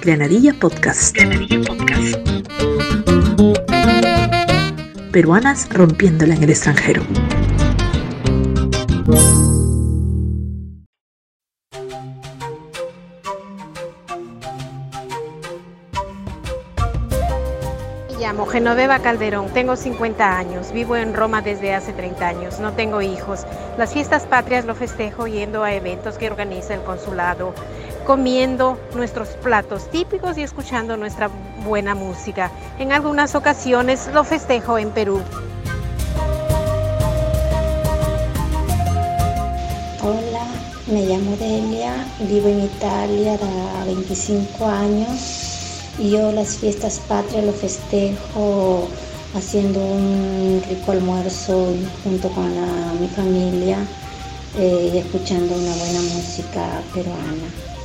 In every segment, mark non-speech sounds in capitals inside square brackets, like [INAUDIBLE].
Granadilla Podcast. Granadilla Podcast. Peruanas rompiéndola en el extranjero. llamo Genoveva Calderón, tengo 50 años, vivo en Roma desde hace 30 años, no tengo hijos. Las fiestas patrias lo festejo yendo a eventos que organiza el consulado, comiendo nuestros platos típicos y escuchando nuestra buena música. En algunas ocasiones lo festejo en Perú. Hola, me llamo Delia, vivo en Italia de 25 años yo las fiestas patrias lo festejo haciendo un rico almuerzo junto con mi familia eh, y escuchando una buena música peruana.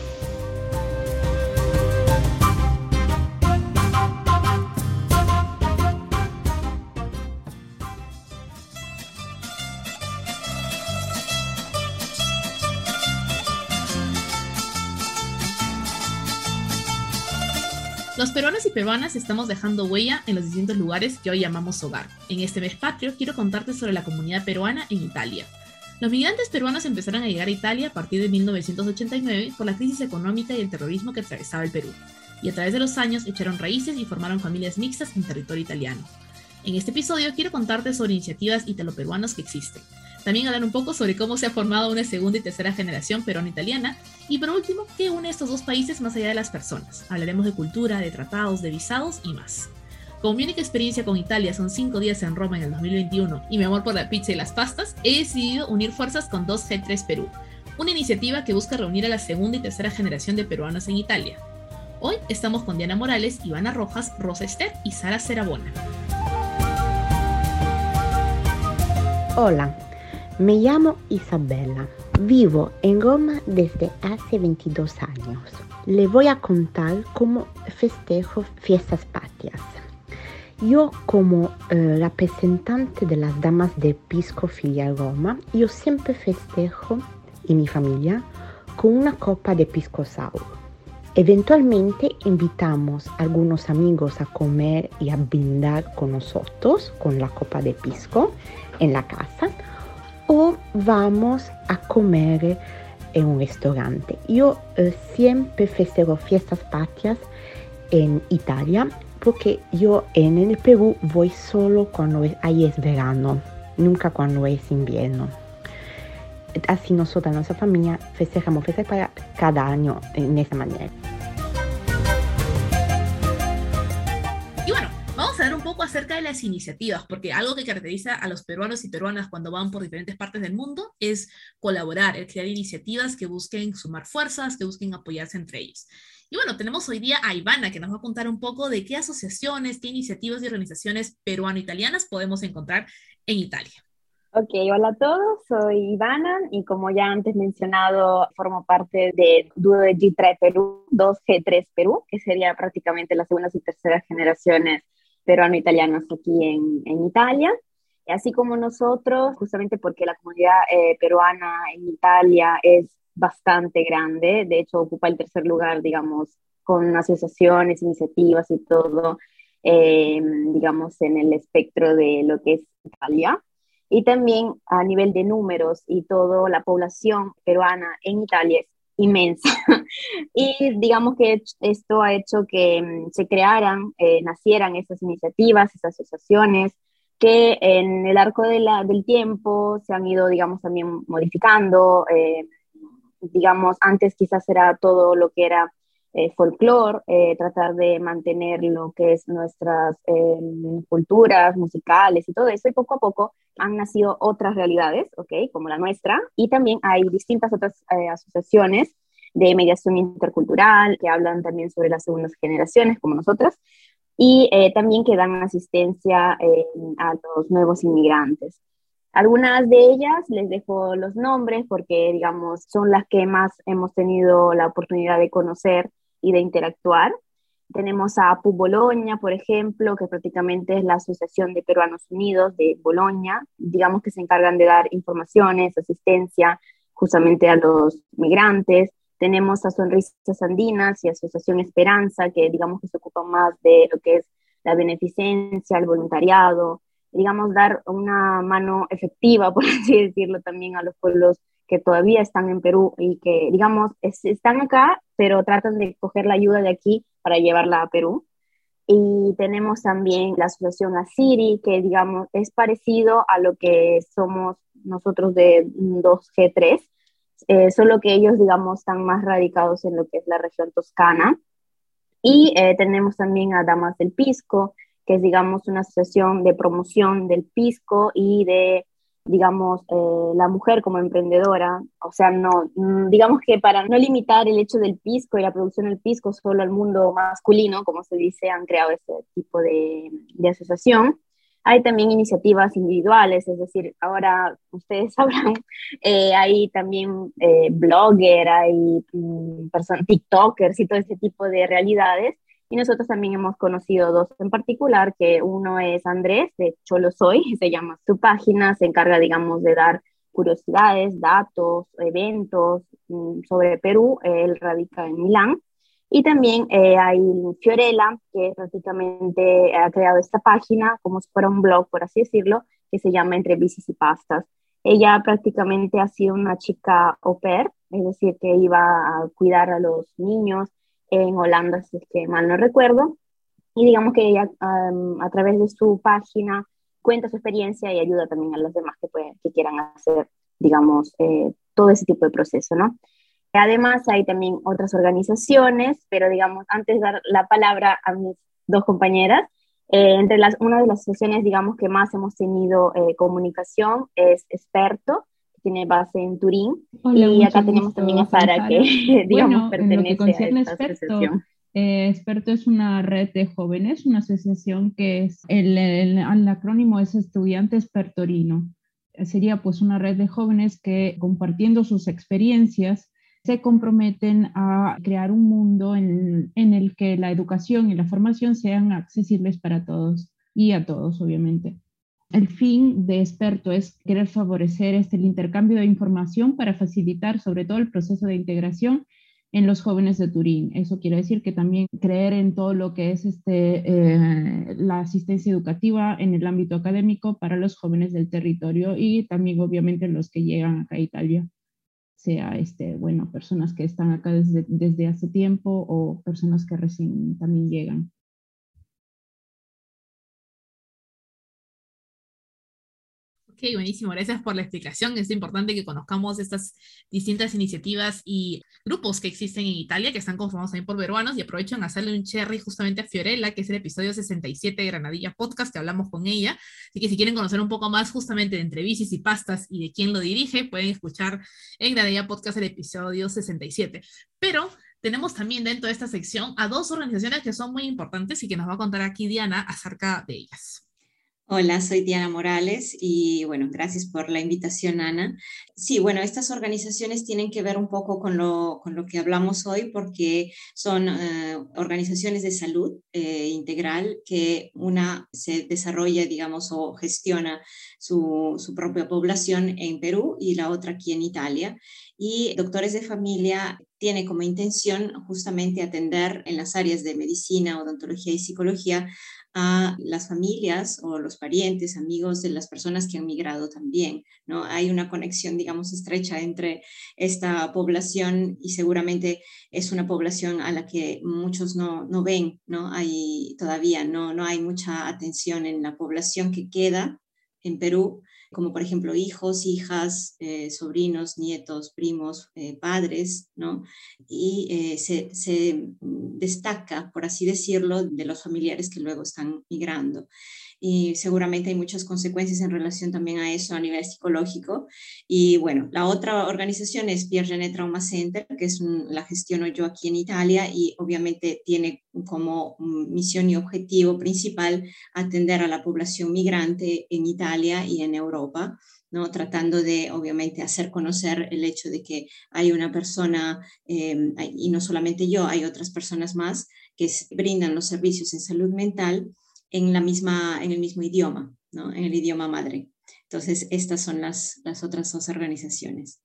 Los peruanos y peruanas estamos dejando huella en los distintos lugares que hoy llamamos hogar. En este mes patrio quiero contarte sobre la comunidad peruana en Italia. Los migrantes peruanos empezaron a llegar a Italia a partir de 1989 por la crisis económica y el terrorismo que atravesaba el Perú, y a través de los años echaron raíces y formaron familias mixtas en territorio italiano. En este episodio quiero contarte sobre iniciativas italo-peruanas que existen, también hablar un poco sobre cómo se ha formado una segunda y tercera generación peruana-italiana. Y por último, qué une estos dos países más allá de las personas. Hablaremos de cultura, de tratados, de visados y más. Como mi única experiencia con Italia son cinco días en Roma en el 2021 y mi amor por la pizza y las pastas, he decidido unir fuerzas con 2G3 Perú, una iniciativa que busca reunir a la segunda y tercera generación de peruanos en Italia. Hoy estamos con Diana Morales, Ivana Rojas, Rosa Esther y Sara Cerabona. Hola, me llamo Isabella. Vivo en Roma desde hace 22 años. Le voy a contar cómo festejo fiestas patrias. Yo como eh, representante de las damas de Pisco Filial Roma, yo siempre festejo y mi familia con una copa de Pisco Sour. Eventualmente invitamos a algunos amigos a comer y a brindar con nosotros con la copa de pisco en la casa o vamos a comer en un restaurante. Yo eh, siempre festejo fiestas patrias en Italia porque yo en el Perú voy solo cuando ahí es verano, nunca cuando es invierno. Así nosotros, nuestra familia, festejamos fiestas para cada año en esa manera. Un poco acerca de las iniciativas, porque algo que caracteriza a los peruanos y peruanas cuando van por diferentes partes del mundo es colaborar, el crear iniciativas que busquen sumar fuerzas, que busquen apoyarse entre ellos. Y bueno, tenemos hoy día a Ivana, que nos va a contar un poco de qué asociaciones, qué iniciativas y organizaciones peruano-italianas podemos encontrar en Italia. Ok, hola a todos, soy Ivana y como ya antes mencionado, formo parte de Duo de G3 Perú, 2G3 Perú, que sería prácticamente las segundas y terceras generaciones peruano-italianos aquí en, en, Italia. Así como nosotros, justamente porque la comunidad eh, peruana en Italia es bastante grande, de hecho ocupa el tercer lugar, digamos, con asociaciones, iniciativas y todo, eh, digamos, en el espectro de lo que es Italia. Y también a nivel de números y todo, la población peruana en Italia es inmensa. [LAUGHS] y digamos que esto ha hecho que mm, se crearan, eh, nacieran estas iniciativas, estas asociaciones, que en el arco del tiempo se han ido, digamos, también modificando. Eh, digamos, antes quizás era todo lo que era eh, folclore, eh, tratar de mantener lo que es nuestras em, culturas musicales y todo eso, y poco a poco han nacido otras realidades, ¿ok? Como la nuestra, y también hay distintas otras eh, asociaciones de mediación intercultural que hablan también sobre las segundas generaciones, como nosotras, y eh, también que dan asistencia a los nuevos inmigrantes. Algunas de ellas les dejo los nombres porque, digamos, son las que más hemos tenido la oportunidad de conocer y de interactuar. Tenemos a APU Boloña, por ejemplo, que prácticamente es la Asociación de Peruanos Unidos de Boloña, digamos que se encargan de dar informaciones, asistencia justamente a los migrantes. Tenemos a Sonrisas Andinas y Asociación Esperanza, que digamos que se ocupan más de lo que es la beneficencia, el voluntariado, digamos, dar una mano efectiva, [LAUGHS] por así decirlo, también a los pueblos que todavía están en Perú y que, digamos, están acá, pero tratan de coger la ayuda de aquí para llevarla a Perú. Y tenemos también la asociación Asiri, que, digamos, es parecido a lo que somos nosotros de 2G3, eh, solo que ellos, digamos, están más radicados en lo que es la región toscana. Y eh, tenemos también a Damas del Pisco, que es, digamos, una asociación de promoción del pisco y de, digamos, eh, la mujer como emprendedora. O sea, no, mm, digamos que para no limitar el hecho del pisco y la producción del pisco solo al mundo masculino, como se dice, han creado este tipo de, de asociación. Hay también iniciativas individuales, es decir, ahora ustedes [LAUGHS] sabrán, eh, hay también eh, blogger, hay mm, TikTokers y todo ese tipo de realidades. Y nosotros también hemos conocido dos en particular, que uno es Andrés, de Cholo Soy, [LAUGHS] se llama su página, se encarga, digamos, de dar curiosidades, datos, eventos mm, sobre Perú. Él radica en Milán. Y también eh, hay Fiorella, que prácticamente ha creado esta página como si fuera un blog, por así decirlo, que se llama Entre Bicis y Pastas. Ella prácticamente ha sido una chica au pair, es decir, que iba a cuidar a los niños en Holanda, si es que mal no recuerdo. Y digamos que ella a través de su página cuenta su experiencia y ayuda también a los demás que, pueden, que quieran hacer, digamos, eh, todo ese tipo de proceso, ¿no? Además, hay también otras organizaciones, pero digamos, antes de dar la palabra a mis dos compañeras, eh, entre las, una de las asociaciones, digamos, que más hemos tenido eh, comunicación es Experto, tiene base en Turín. y acá tenemos también a Sara, que, [LAUGHS] digamos, pertenece a esta asociación. Eh, Experto es una red de jóvenes, una asociación que es, el, el, el acrónimo es Estudiantes Pertorino. Sería pues una red de jóvenes que compartiendo sus experiencias se comprometen a crear un mundo en, el que la educación y la formación sean accesibles para todos y a todos, obviamente. El fin de experto es querer favorecer este, el intercambio de información para facilitar sobre todo el proceso de integración en los jóvenes de Turín. Eso quiere decir que también creer en todo lo que es este, eh, la asistencia educativa en el ámbito académico para los jóvenes del territorio y también obviamente los que llegan acá a Italia sea este, bueno, personas que están acá desde, desde hace tiempo o personas que recién también llegan. Buenísimo. Gracias por la explicación. Es importante que conozcamos estas distintas iniciativas y grupos que existen en Italia que están conformados también por peruanos y aprovecho en hacerle un cherry justamente a Fiorella, que es el episodio 67 de Granadilla Podcast, que hablamos con ella. Así que si quieren conocer un poco más justamente de entrevistas y pastas y de quién lo dirige, pueden escuchar en Granadilla Podcast el episodio 67. Pero tenemos también dentro de esta sección a dos organizaciones que son muy importantes y que nos va a contar aquí Diana acerca de ellas. Hola, soy Diana Morales y bueno, gracias por la invitación, Ana. Sí, bueno, estas organizaciones tienen que ver un poco con lo, con lo que hablamos hoy porque son eh, organizaciones de salud eh, integral que una se desarrolla, digamos, o gestiona su, su propia población en Perú y la otra aquí en Italia. Y Doctores de Familia tiene como intención justamente atender en las áreas de medicina, odontología y psicología a las familias o los parientes, amigos de las personas que han migrado también, ¿no? Hay una conexión, digamos, estrecha entre esta población y seguramente es una población a la que muchos no, no ven, ¿no? Hay todavía, no, no hay mucha atención en la población que queda en Perú como por ejemplo hijos, hijas, eh, sobrinos, nietos, primos, eh, padres, ¿no? Y eh, se, se, destaca, por así decirlo, de los familiares que luego están migrando y seguramente hay muchas consecuencias en relación también a eso a nivel psicológico. Y bueno, la otra organización es Pierre Trauma Center, que es la gestiono yo aquí en Italia y obviamente tiene como misión y objetivo principal atender a la población migrante en Italia y en Europa. ¿no? tratando de, obviamente, hacer conocer el hecho de que hay una persona, eh, y no solamente yo, hay otras personas más que brindan los servicios en salud mental en, la misma, en el mismo idioma, ¿no? en el idioma madre. Entonces, estas son las, las otras dos organizaciones.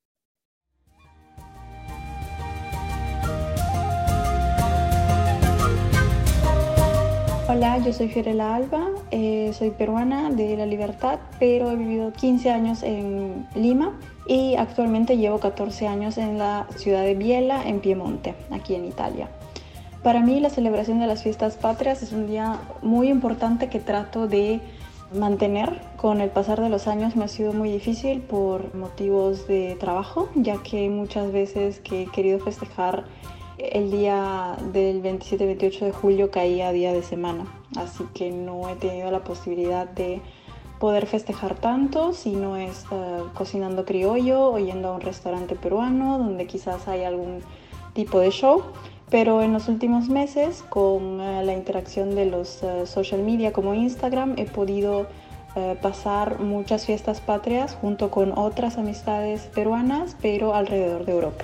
Hola, yo soy Fiorella Alba, eh, soy peruana de La Libertad, pero he vivido 15 años en Lima y actualmente llevo 14 años en la ciudad de Biella, en Piemonte, aquí en Italia. Para mí la celebración de las fiestas patrias es un día muy importante que trato de mantener. Con el pasar de los años me ha sido muy difícil por motivos de trabajo, ya que muchas veces que he querido festejar el día del 27-28 de julio caía día de semana, así que no he tenido la posibilidad de poder festejar tanto si no es eh, cocinando criollo o yendo a un restaurante peruano donde quizás hay algún tipo de show. Pero en los últimos meses, con eh, la interacción de los eh, social media como Instagram, he podido pasar muchas fiestas patrias junto con otras amistades peruanas, pero alrededor de Europa.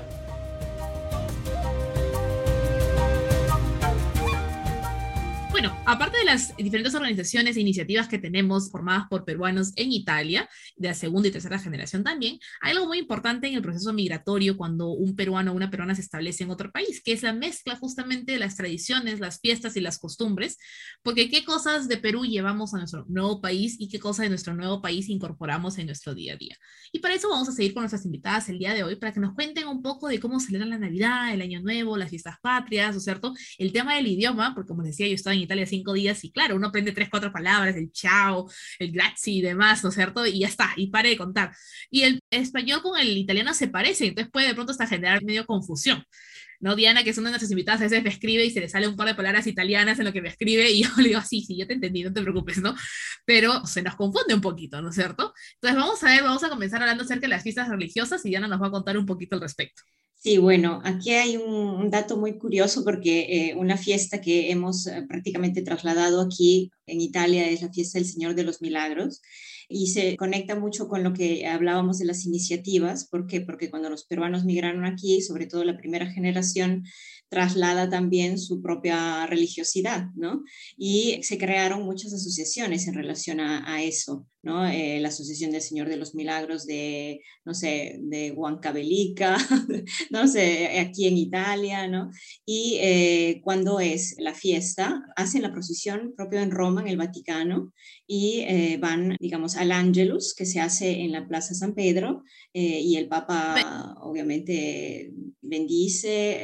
Aparte de las diferentes organizaciones e iniciativas que tenemos formadas por peruanos en Italia, de la segunda y tercera generación también, hay algo muy importante en el proceso migratorio cuando un peruano o una peruana se establece en otro país, que es la mezcla justamente de las tradiciones, las fiestas y las costumbres, porque qué cosas de Perú llevamos a nuestro nuevo país y qué cosas de nuestro nuevo país incorporamos en nuestro día a día. Y para eso vamos a seguir con nuestras invitadas el día de hoy, para que nos cuenten un poco de cómo celebran la Navidad, el Año Nuevo, las fiestas patrias, ¿no es cierto? El tema del idioma, porque como decía, yo estaba en Italia cinco días y claro, uno aprende tres, cuatro palabras, el chao, el grazie y demás, ¿no es cierto? Y ya está, y pare de contar. Y el español con el italiano se parece, entonces puede de pronto hasta generar medio confusión. ¿no? Diana, que es una de nuestras invitadas, a veces me escribe y se le sale un par de palabras italianas en lo que me escribe y [LAUGHS] yo le digo, sí, sí, yo te entendí, no te preocupes, ¿no? Pero se nos confunde un poquito, ¿no es cierto? Entonces vamos a ver, vamos a comenzar hablando acerca de las fiestas religiosas y Diana nos va a contar un poquito al respecto. Sí, bueno, aquí hay un, dato muy curioso porque eh, una fiesta que hemos eh, prácticamente trasladado aquí en Italia es la fiesta del Señor de los Milagros y se conecta mucho con lo que hablábamos de las iniciativas. ¿Por qué? Porque cuando los peruanos migraron aquí, sobre todo la primera generación, traslada también su propia religiosidad, ¿no? Y se crearon muchas asociaciones en relación a, eso, ¿no? Eh, la Asociación del Señor de los Milagros de, no sé, de Huancavelica, [LAUGHS] no sé, aquí en Italia, ¿no? Y eh, cuando es la fiesta, hacen la procesión propio en Roma, en el Vaticano, y eh, van, digamos, al Angelus, que se hace en la Plaza San Pedro, y el Papa, obviamente, bendice,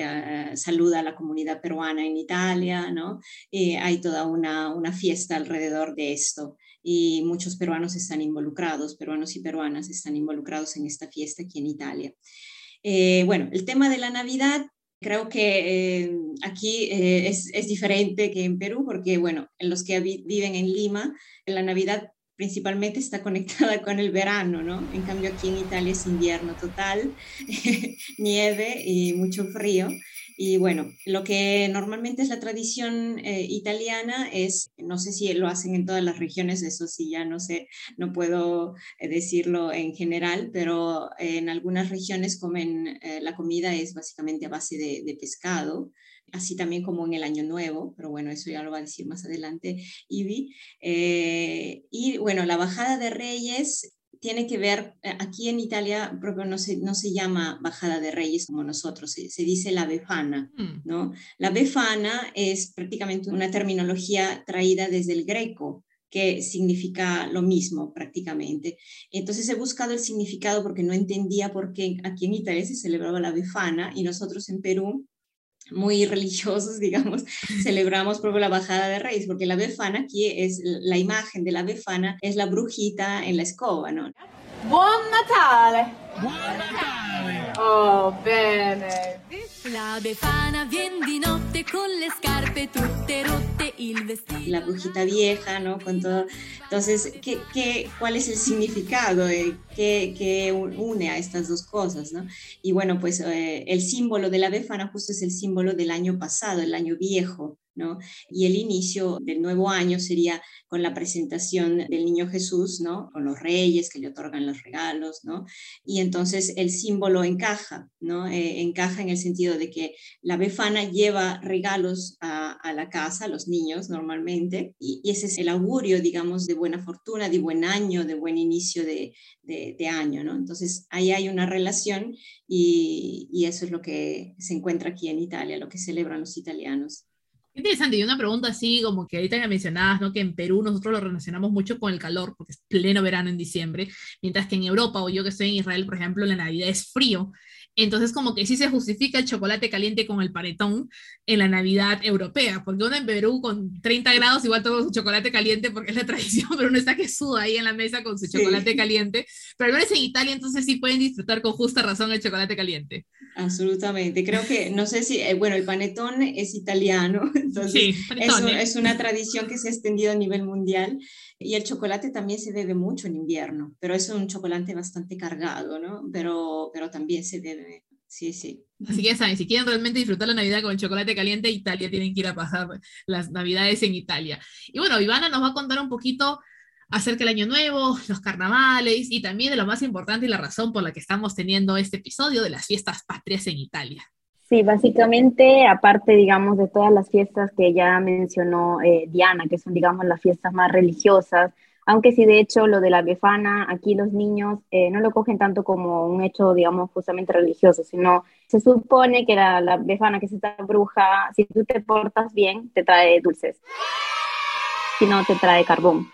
saluda a la comunidad peruana en Italia, ¿no? Eh, hay toda una, una fiesta alrededor de esto y muchos peruanos están involucrados, peruanos y peruanas están involucrados en esta fiesta aquí en Italia. Eh, bueno, el tema de la Navidad creo que eh, aquí es, es, diferente que en Perú, porque, bueno, en los que viven en Lima, en la Navidad principalmente está conectada con el verano, ¿no? En cambio aquí en Italia es invierno total, [LAUGHS] nieve y mucho frío. Y bueno, lo que normalmente es la tradición eh, italiana es, no sé si lo hacen en todas las regiones, eso sí, ya no sé, no puedo eh, decirlo en general, pero en algunas regiones comen, eh, la comida es básicamente a base de, pescado, así también como en el Año Nuevo, pero bueno, eso ya lo va a decir más adelante Ivy. y bueno, la bajada de Reyes tiene que ver, eh, aquí en Italia propio no se, no se llama bajada de reyes como nosotros, se, dice la befana, mm. ¿no? La befana es prácticamente una terminología traída desde el greco, que significa lo mismo prácticamente. Entonces he buscado el significado porque no entendía por qué aquí en Italia se celebraba la befana y nosotros en Perú muy religiosos, [LAUGHS] digamos, celebramos por la bajada de Reyes, porque la befana aquí es la imagen de la befana, es la brujita en la escoba, ¿no? Buon Natale! Buon Natale! Oh, bene! La befana viene di notte con le scarpe tutte rotte, il vestido. La brujita vieja, ¿no? Con todo. Entonces, ¿qué, qué, cuál es el significado? Eh, ¿Qué, ¿Qué, une a estas dos cosas, ¿no? Y bueno, pues eh, el símbolo de la befana justo es el símbolo del año pasado, el año viejo, Y el inicio del nuevo año sería con la presentación del niño Jesús, ¿no? Con los reyes que le otorgan los regalos, ¿no? Y entonces el símbolo encaja, ¿no? Eh, encaja en el sentido de que la befana lleva regalos a, la casa, a los niños normalmente, y, ese es el augurio, digamos, de buena fortuna, de buen año, de buen inicio de, año, ¿no? Entonces ahí hay una relación y eso es lo que se encuentra aquí en Italia, lo que celebran los italianos. Interesante, y una pregunta así, como que ahorita ya mencionabas, ¿no? Que en Perú nosotros lo relacionamos mucho con el calor, porque es pleno verano en diciembre, mientras que en Europa o yo que estoy en Israel, por ejemplo, la Navidad es frío. Entonces, como que sí se justifica el chocolate caliente con el panetón en la Navidad europea, porque uno en Perú con 30 grados igual toma su chocolate caliente porque es la tradición, [LAUGHS] pero uno está que suda ahí en la mesa con su chocolate caliente. Pero al menos en Italia, entonces sí pueden disfrutar con justa razón el chocolate caliente. Absolutamente. Creo que, no sé si, eh, bueno, el panetón es italiano, [LAUGHS] entonces es, una tradición que se ha extendido a nivel mundial y el chocolate también se bebe mucho en invierno, pero es un chocolate bastante cargado, ¿no? Pero, pero también se bebe, sí, sí. Así que saben, si quieren realmente disfrutar la Navidad con el chocolate caliente, Italia tienen que ir a pasar las Navidades en Italia. Y bueno, Ivana nos va a contar un poquito acerca del Año Nuevo, los carnavales y también de lo más importante y la razón por la que estamos teniendo este episodio de las fiestas patrias en Italia. Sí, básicamente, aparte, digamos, de todas las fiestas que ya mencionó eh, Diana, que son, digamos, las fiestas más religiosas, aunque sí, de hecho, lo de la befana, aquí los niños eh, no lo cogen tanto como un hecho, digamos, justamente religioso, sino se supone que la, la befana, que es esta bruja, si tú te portas bien, te trae dulces, si no, te trae carbón.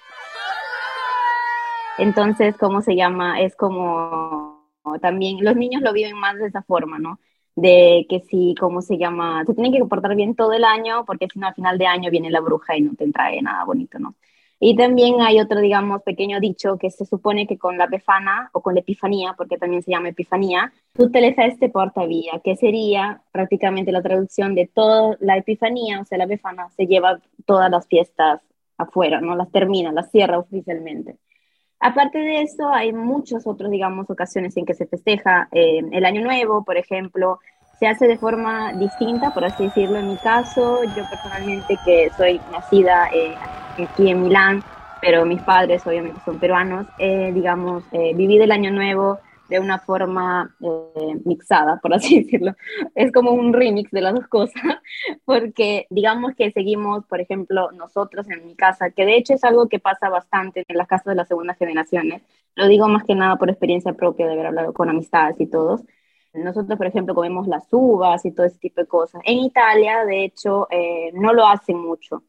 Entonces, ¿cómo se llama? Es como también los niños lo viven más de esa forma, ¿no? De que si, ¿cómo se llama? Se tienen que comportar bien todo el año porque si no, al final de año viene la bruja y no te trae nada bonito, ¿no? Y también hay otro, digamos, pequeño dicho que se supone que con la befana o con la epifanía, porque también se llama epifanía, tú te este porta vía, que sería prácticamente la traducción de toda la epifanía, o sea, la befana se lleva todas las fiestas afuera, ¿no? Las termina, las cierra oficialmente. Aparte de eso, hay muchas otras, digamos, ocasiones en que se festeja eh, el Año Nuevo, por ejemplo, se hace de forma distinta, por así decirlo. En mi caso, yo personalmente que soy nacida eh, aquí en Milán, pero mis padres obviamente son peruanos, eh, digamos, viví el Año Nuevo de una forma eh, mixada, por así [LAUGHS] decirlo. Es como un remix de las dos cosas, [LAUGHS] porque digamos que seguimos, por ejemplo, nosotros en mi casa, que de hecho es algo que pasa bastante en las casas de las segundas generaciones. Lo digo más que nada por experiencia propia de haber hablado con amistades y todos. Nosotros, por ejemplo, comemos las uvas y todo ese tipo de cosas. En Italia, de hecho, eh, no lo hacen mucho.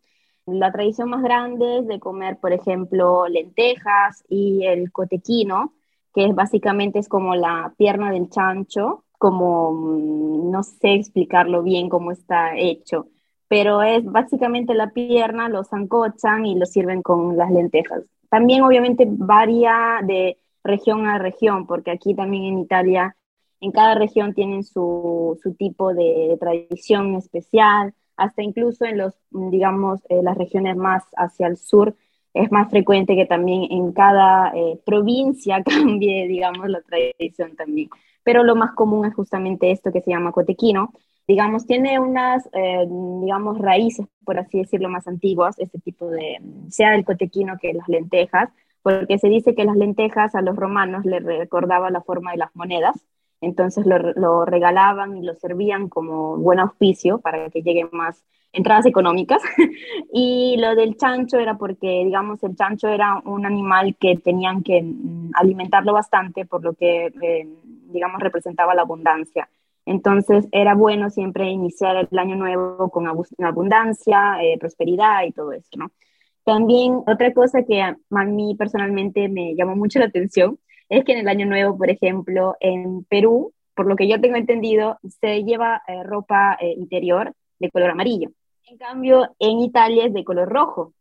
La tradición más grande es de comer, por ejemplo, lentejas y el cotequino, que básicamente es como la pierna del chancho, como mm, no sé explicarlo bien cómo está hecho, pero es básicamente la pierna, lo zancochan y lo sirven con las lentejas. También obviamente varía de región a región, porque aquí también en Italia, en cada región tienen su, su tipo de, tradición especial, hasta incluso en los, digamos, eh, las regiones más hacia el sur, es más frecuente que también en cada eh, provincia [LAUGHS] cambie, digamos, la tradición también. Pero lo más común es justamente esto que se llama cotequino. Digamos, tiene unas, eh, digamos, raíces, por así decirlo, más antiguas, este tipo de, sea el cotequino que las lentejas, porque se dice que las lentejas a los romanos les recordaba la forma de las monedas, entonces lo, regalaban y lo servían como buen auspicio para que lleguen más entradas económicas. [LAUGHS] y lo del chancho era porque, digamos, el chancho era un animal que tenían que mm, alimentarlo bastante, por lo que, eh, digamos, representaba la abundancia. Entonces era bueno siempre iniciar el año nuevo con abundancia, eh, prosperidad y todo eso, ¿no? También otra cosa que a mí personalmente me llamó mucho la atención es que en el año nuevo, por ejemplo, en Perú, por lo que yo tengo entendido, se lleva eh, ropa interior de color amarillo. En cambio, en Italia es de color rojo.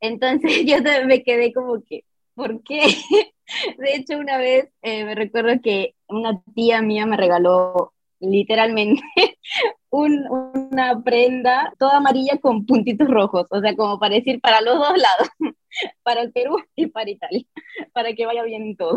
Entonces [LAUGHS] yo me quedé como que, ¿por qué? [LAUGHS] De hecho, una vez eh, me recuerdo que una tía mía me regaló literalmente [LAUGHS] una prenda toda amarilla con puntitos rojos, o sea, como para decir para los dos lados, [LAUGHS] para el Perú y para Italia, [LAUGHS] para que vaya bien todo.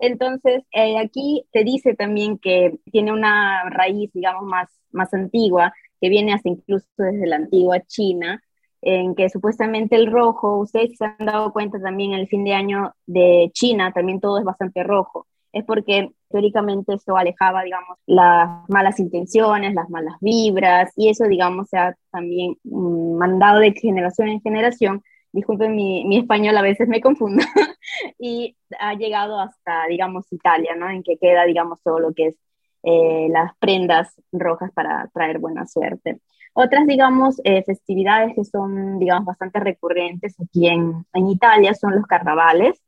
Entonces, eh, aquí se dice también que tiene una raíz, digamos, más, más antigua, que viene hasta incluso desde la antigua China, en que supuestamente el rojo, ustedes se han dado cuenta también el fin de año de China, también todo es bastante rojo. Es porque teóricamente esto alejaba, digamos, las malas intenciones, las malas vibras, y eso, digamos, se ha también mm, mandado de generación en generación. Disculpen mi, mi español, a veces me confundo, [LAUGHS] y ha llegado hasta, digamos, Italia, ¿no? En que queda, digamos, todo lo que es eh, las prendas rojas para traer buena suerte. Otras, digamos, eh, festividades que son, digamos, bastante recurrentes aquí en, en Italia son los carnavales.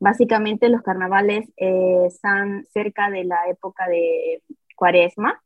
Básicamente los carnavales eh, están cerca de la época de cuaresma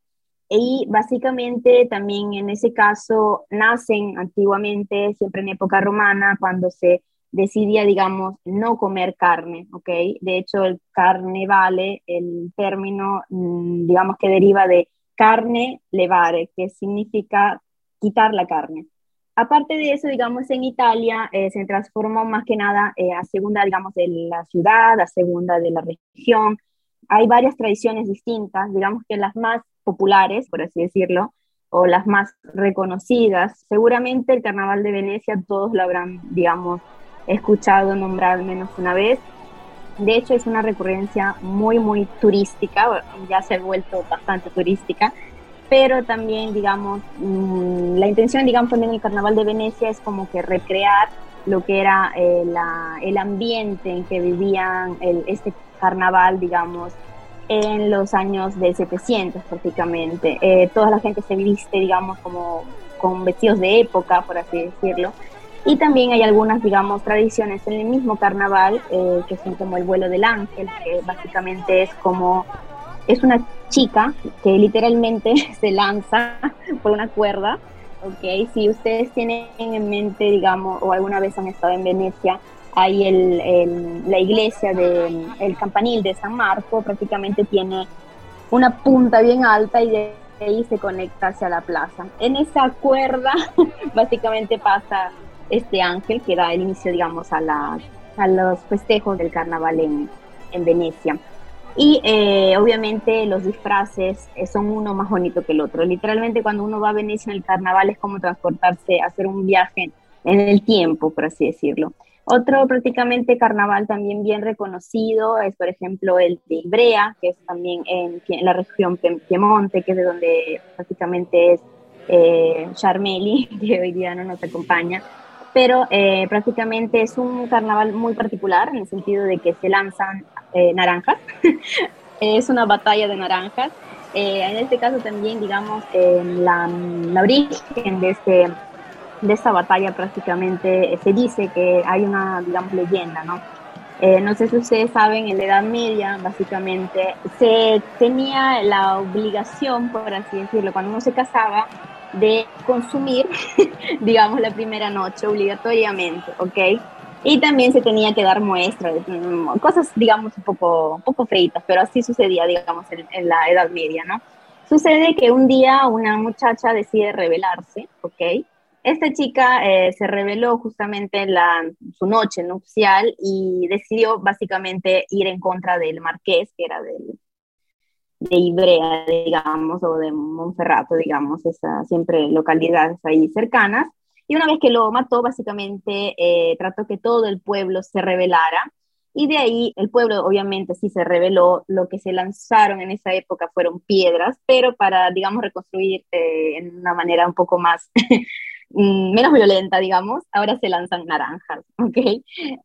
y básicamente también en ese caso nacen antiguamente, siempre en época romana, cuando se decidía, digamos, no comer carne, ¿ok? De hecho, el carne vale, el término, mm, digamos que deriva de carne levare, que significa quitar la carne. Aparte de eso, digamos, en Italia eh, se transformó más que nada eh, a segunda, digamos, de la ciudad, a segunda de la región. Hay varias tradiciones distintas, digamos que las más populares, por así decirlo, o las más reconocidas. Seguramente el Carnaval de Venecia todos lo habrán, digamos, escuchado nombrar al menos una vez. De hecho, es una recurrencia muy, muy turística, ya se ha vuelto bastante turística, pero también, digamos, mm, la intención, digamos, también del Carnaval de Venecia es como que recrear lo que era eh, el ambiente en que vivían este carnaval, digamos, en los años de 700 prácticamente. Eh, toda la gente se viste, digamos, como con vestidos de época, por así decirlo, y también hay algunas, digamos, tradiciones en el mismo carnaval, eh, que son como el vuelo del ángel, que básicamente es como, es una chica que literalmente [LAUGHS] se lanza por una cuerda, ¿ok? Si ustedes tienen en mente, digamos, o alguna vez han estado en Venecia, hay el, la iglesia del el campanil de San Marco, prácticamente tiene una punta bien alta y de ahí se conecta hacia la plaza. En esa cuerda [LAUGHS] básicamente pasa este ángel que da el inicio, digamos, a, los festejos del carnaval en Venecia. Y eh, obviamente los disfraces eh, son uno más bonito que el otro. Literalmente cuando uno va a Venecia en el carnaval es como transportarse, hacer un viaje en el tiempo, por así decirlo. Otro prácticamente carnaval también bien reconocido es, por ejemplo, el de Ibrea, que es también en, la región Piemonte, que es de donde prácticamente es eh, Charmeli, [LAUGHS] que hoy día no nos acompaña pero eh, prácticamente es un carnaval muy particular en el sentido de que se lanzan eh, naranjas, [LAUGHS] es una batalla de naranjas. Eh, en este caso también, digamos, la, la, origen de, este, de esta batalla prácticamente se dice que hay una, digamos, leyenda, ¿no? no sé si ustedes saben, en la Edad Media, básicamente, se tenía la obligación, por así decirlo, cuando uno se casaba, de consumir, [LAUGHS] digamos, la primera noche obligatoriamente, ¿ok? Y también se tenía que dar muestras, mm, cosas, digamos, un poco, un poco feitas, pero así sucedía, digamos, en, la Edad Media, ¿no? Sucede que un día una muchacha decide rebelarse, ¿ok? Esta chica eh, se reveló justamente en la, su noche nupcial y decidió básicamente ir en contra del marqués, que era del, de Ibrea, digamos, o de Monferrato, digamos, esas siempre localidades ahí cercanas. Y una vez que lo mató, básicamente eh, trató que todo el pueblo se rebelara. Y de ahí el pueblo obviamente sí se rebeló. Lo que se lanzaron en esa época fueron piedras, pero para, digamos, reconstruir eh, en una manera un poco más [LAUGHS] mm, menos violenta, digamos, ahora se lanzan naranjas, [LAUGHS] ¿ok?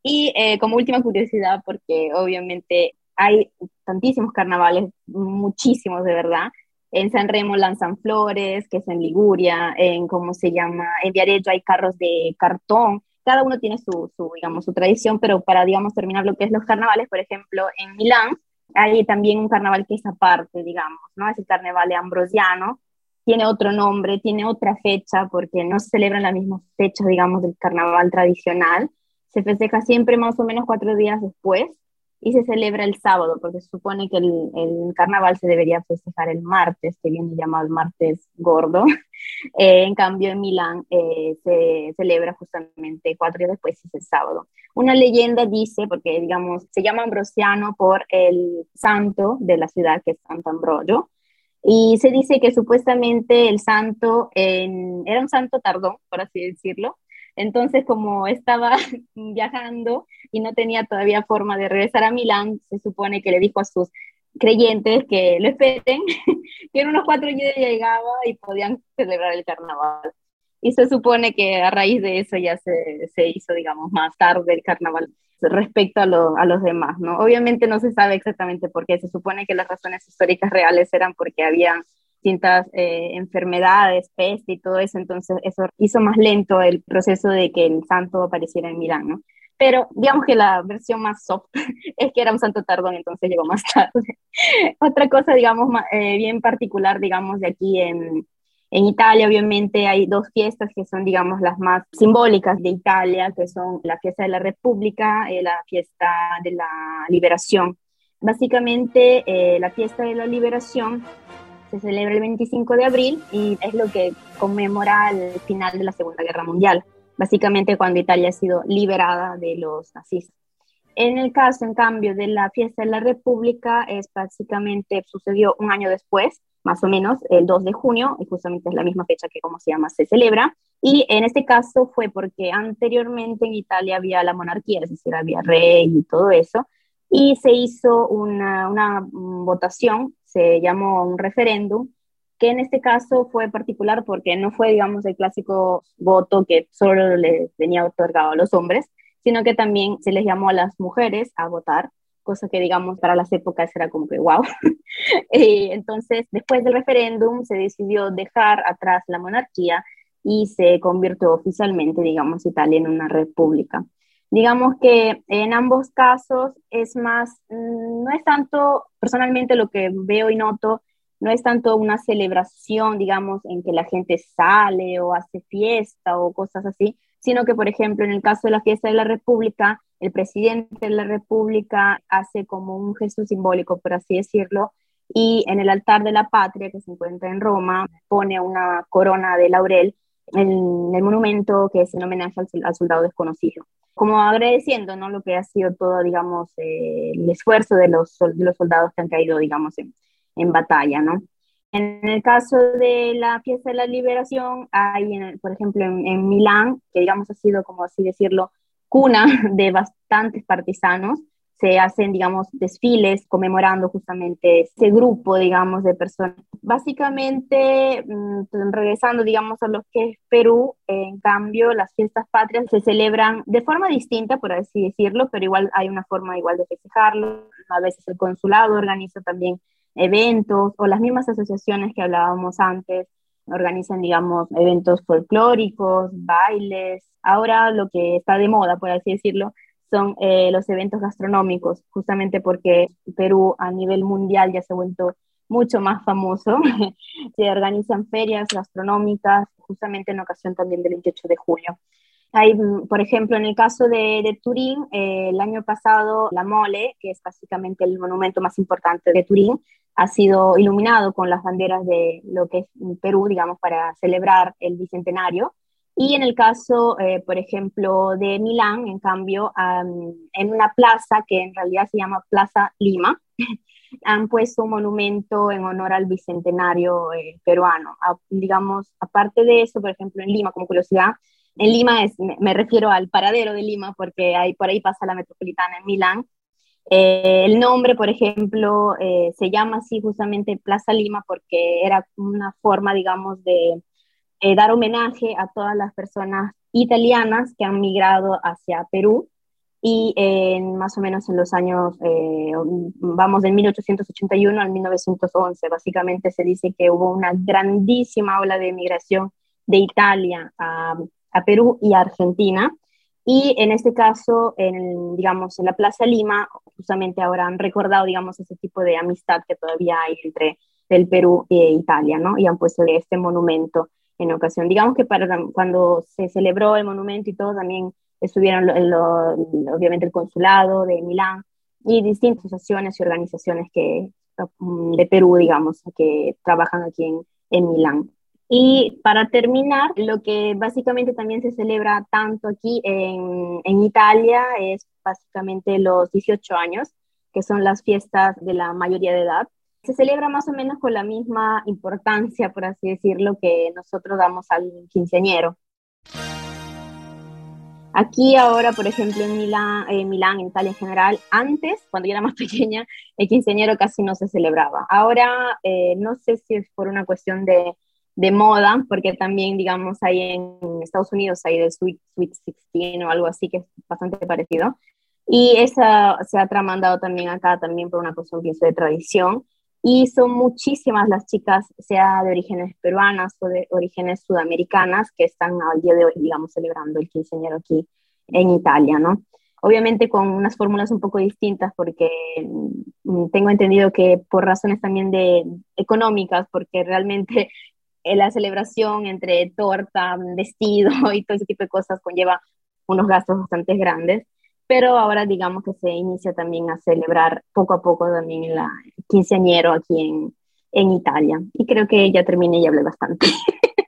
Y eh, como última curiosidad, porque obviamente hay tantísimos carnavales, muchísimos de verdad. En San Remo lanzan flores, que es en Liguria, en cómo se llama, en Viareggio hay carros de cartón. Cada uno tiene su, su, digamos, su tradición, pero para, digamos, terminar lo que es los carnavales, por ejemplo, en Milán hay también un carnaval que es aparte, digamos, ¿no? Es el carnaval ambrosiano, tiene otro nombre, tiene otra fecha, porque no se celebran las mismas fechas, digamos, del carnaval tradicional. Se festeja siempre más o menos cuatro días después, y se celebra el sábado, porque se supone que el, el carnaval se debería festejar el martes, que viene llamado martes gordo. [LAUGHS] Eh, en cambio, en Milán eh, se celebra justamente cuatro días después, es el sábado. Una leyenda dice, porque digamos, se llama Ambrosiano por el santo de la ciudad, que es Santo Ambrogio, y se dice que supuestamente el santo en, era un santo tardón, por así decirlo, entonces, como estaba [LAUGHS] viajando y no tenía todavía forma de regresar a Milán, se supone que le dijo a sus creyentes que lo esperen, [LAUGHS] que en unos cuatro días llegaba y podían celebrar el carnaval. y se supone que a raíz de eso ya se, se hizo, digamos, más tarde el carnaval respecto a, a, los demás, ¿no? Obviamente no se sabe exactamente por qué, se supone que las razones históricas reales eran porque había distintas eh, enfermedades, peste y todo eso, entonces eso hizo más lento el proceso de que el santo apareciera en Milán, ¿no? Pero digamos que la versión más soft [LAUGHS] es que era un santo tardón, entonces llegó más [LAUGHS] tarde. Otra cosa, digamos, eh, bien particular, digamos, de aquí en, en Italia, obviamente, hay dos fiestas que son, digamos, las más simbólicas de Italia, que son la fiesta de la República y la fiesta de la Liberación. Básicamente, eh, la fiesta de la Liberación se celebra el 25 de abril y es lo que conmemora el final de la Segunda Guerra Mundial, básicamente cuando Italia ha sido liberada de los nazistas. En el caso, en cambio, de la fiesta de la República, es básicamente sucedió un año después, más o menos el 2 de junio, y justamente es la misma fecha que, como se llama, se celebra. Y en este caso fue porque anteriormente en Italia había la monarquía, es decir, había rey y todo eso, y se hizo una, una votación, se llamó un referéndum, que en este caso fue particular porque no fue, digamos, el clásico voto que solo le venía otorgado a los hombres, sino que también se les llamó a las mujeres a votar cosa que digamos para las épocas era como que wow. [LAUGHS] y entonces, después del referéndum se decidió dejar atrás la monarquía y se convirtió oficialmente, digamos, Italia en una república. Digamos que en ambos casos es más, mm, no es tanto, personalmente lo que veo y noto, no es tanto una celebración, digamos, en que la gente sale o hace fiesta o cosas así, sino que, por ejemplo, en el caso de la fiesta de la República, el presidente de la República hace como un gesto simbólico, por así decirlo, y en el altar de la patria que se encuentra en Roma pone una corona de laurel en el monumento que es en homenaje al, soldado desconocido. Como agradeciendo ¿no? lo que ha sido todo, digamos, eh, el esfuerzo de los, de los soldados que han caído, digamos, en, en batalla, ¿no? En el caso de la fiesta de la liberación, hay, por ejemplo, en, en Milán, que digamos ha sido, como así decirlo, cuna [LAUGHS] de bastantes partisanos. Se hacen, digamos, desfiles conmemorando justamente ese grupo, digamos, de personas. Básicamente, mm, regresando, digamos, a lo que es Perú, en cambio, las fiestas patrias se celebran de forma distinta, por así decirlo, pero igual hay una forma igual de festejarlo. A veces el consulado organiza también eventos o las mismas asociaciones que hablábamos antes organizan, digamos, eventos folclóricos, bailes. Ahora lo que está de moda, por así decirlo, son eh, los eventos gastronómicos, justamente porque Perú a nivel mundial ya se ha vuelto mucho más famoso. [LAUGHS] se organizan ferias gastronómicas, justamente en ocasión también del 28 de junio. Hay, mm, por ejemplo, en el caso de, Turín, eh, el año pasado la Mole, que es básicamente el monumento más importante de Turín, ha sido iluminado con las banderas de lo que es Perú, digamos, para celebrar el bicentenario. Y en el caso, eh, por ejemplo, de Milán, en cambio, en una plaza que en realidad se llama Plaza Lima, [LAUGHS] han puesto un monumento en honor al bicentenario eh, peruano. digamos, aparte de eso, por ejemplo, en Lima, como curiosidad, en Lima es, me, refiero al paradero de Lima porque hay, por ahí pasa la metropolitana en Milán. Eh, el nombre, por ejemplo, eh, se llama así justamente Plaza Lima porque era una forma, digamos, de eh, dar homenaje a todas las personas italianas que han migrado hacia Perú y más o menos en los años, vamos, del 1881 al 1911, básicamente se dice que hubo una grandísima ola de migración de Italia a a Perú y a Argentina. Y en este caso, en, digamos, en la Plaza Lima, justamente ahora han recordado, digamos, ese tipo de amistad que todavía hay entre el Perú e Italia, ¿no? Y han puesto este monumento en ocasión. Digamos que para cuando se celebró el monumento y todo, también estuvieron, obviamente, el consulado de Milán y distintas asociaciones y organizaciones que, de Perú, digamos, que trabajan aquí en, en Milán. Y para terminar, lo que básicamente también se celebra tanto aquí en, en, Italia es básicamente los 18 años, que son las fiestas de la mayoría de edad. Se celebra más o menos con la misma importancia, por así decirlo, que nosotros damos al quinceañero. Aquí ahora, por ejemplo, en Milán, en Milán, en Italia en general, antes, cuando yo era más [LAUGHS] pequeña, el quinceañero casi no se celebraba. Ahora, eh, no sé si es por una cuestión de de moda, porque también, digamos, hay en Estados Unidos hay el Sweet, Sweet 16 o algo así que es bastante parecido. Y esa se ha tramandado también acá, también por una cuestión, pienso, de tradición. Y son muchísimas las chicas, sea de orígenes peruanas o de orígenes sudamericanas, que están al día de hoy, digamos, celebrando el quinceañero aquí en Italia, ¿no? Obviamente con unas fórmulas un poco distintas, porque mm, tengo entendido que por razones también de económicas, porque realmente [LAUGHS] la celebración entre torta, vestido [LAUGHS] y todo ese tipo de cosas conlleva unos gastos bastante grandes, pero ahora digamos que se inicia también a celebrar poco a poco también el quinceañero aquí en, en Italia. Y creo que ya terminé y hablé bastante. [LAUGHS]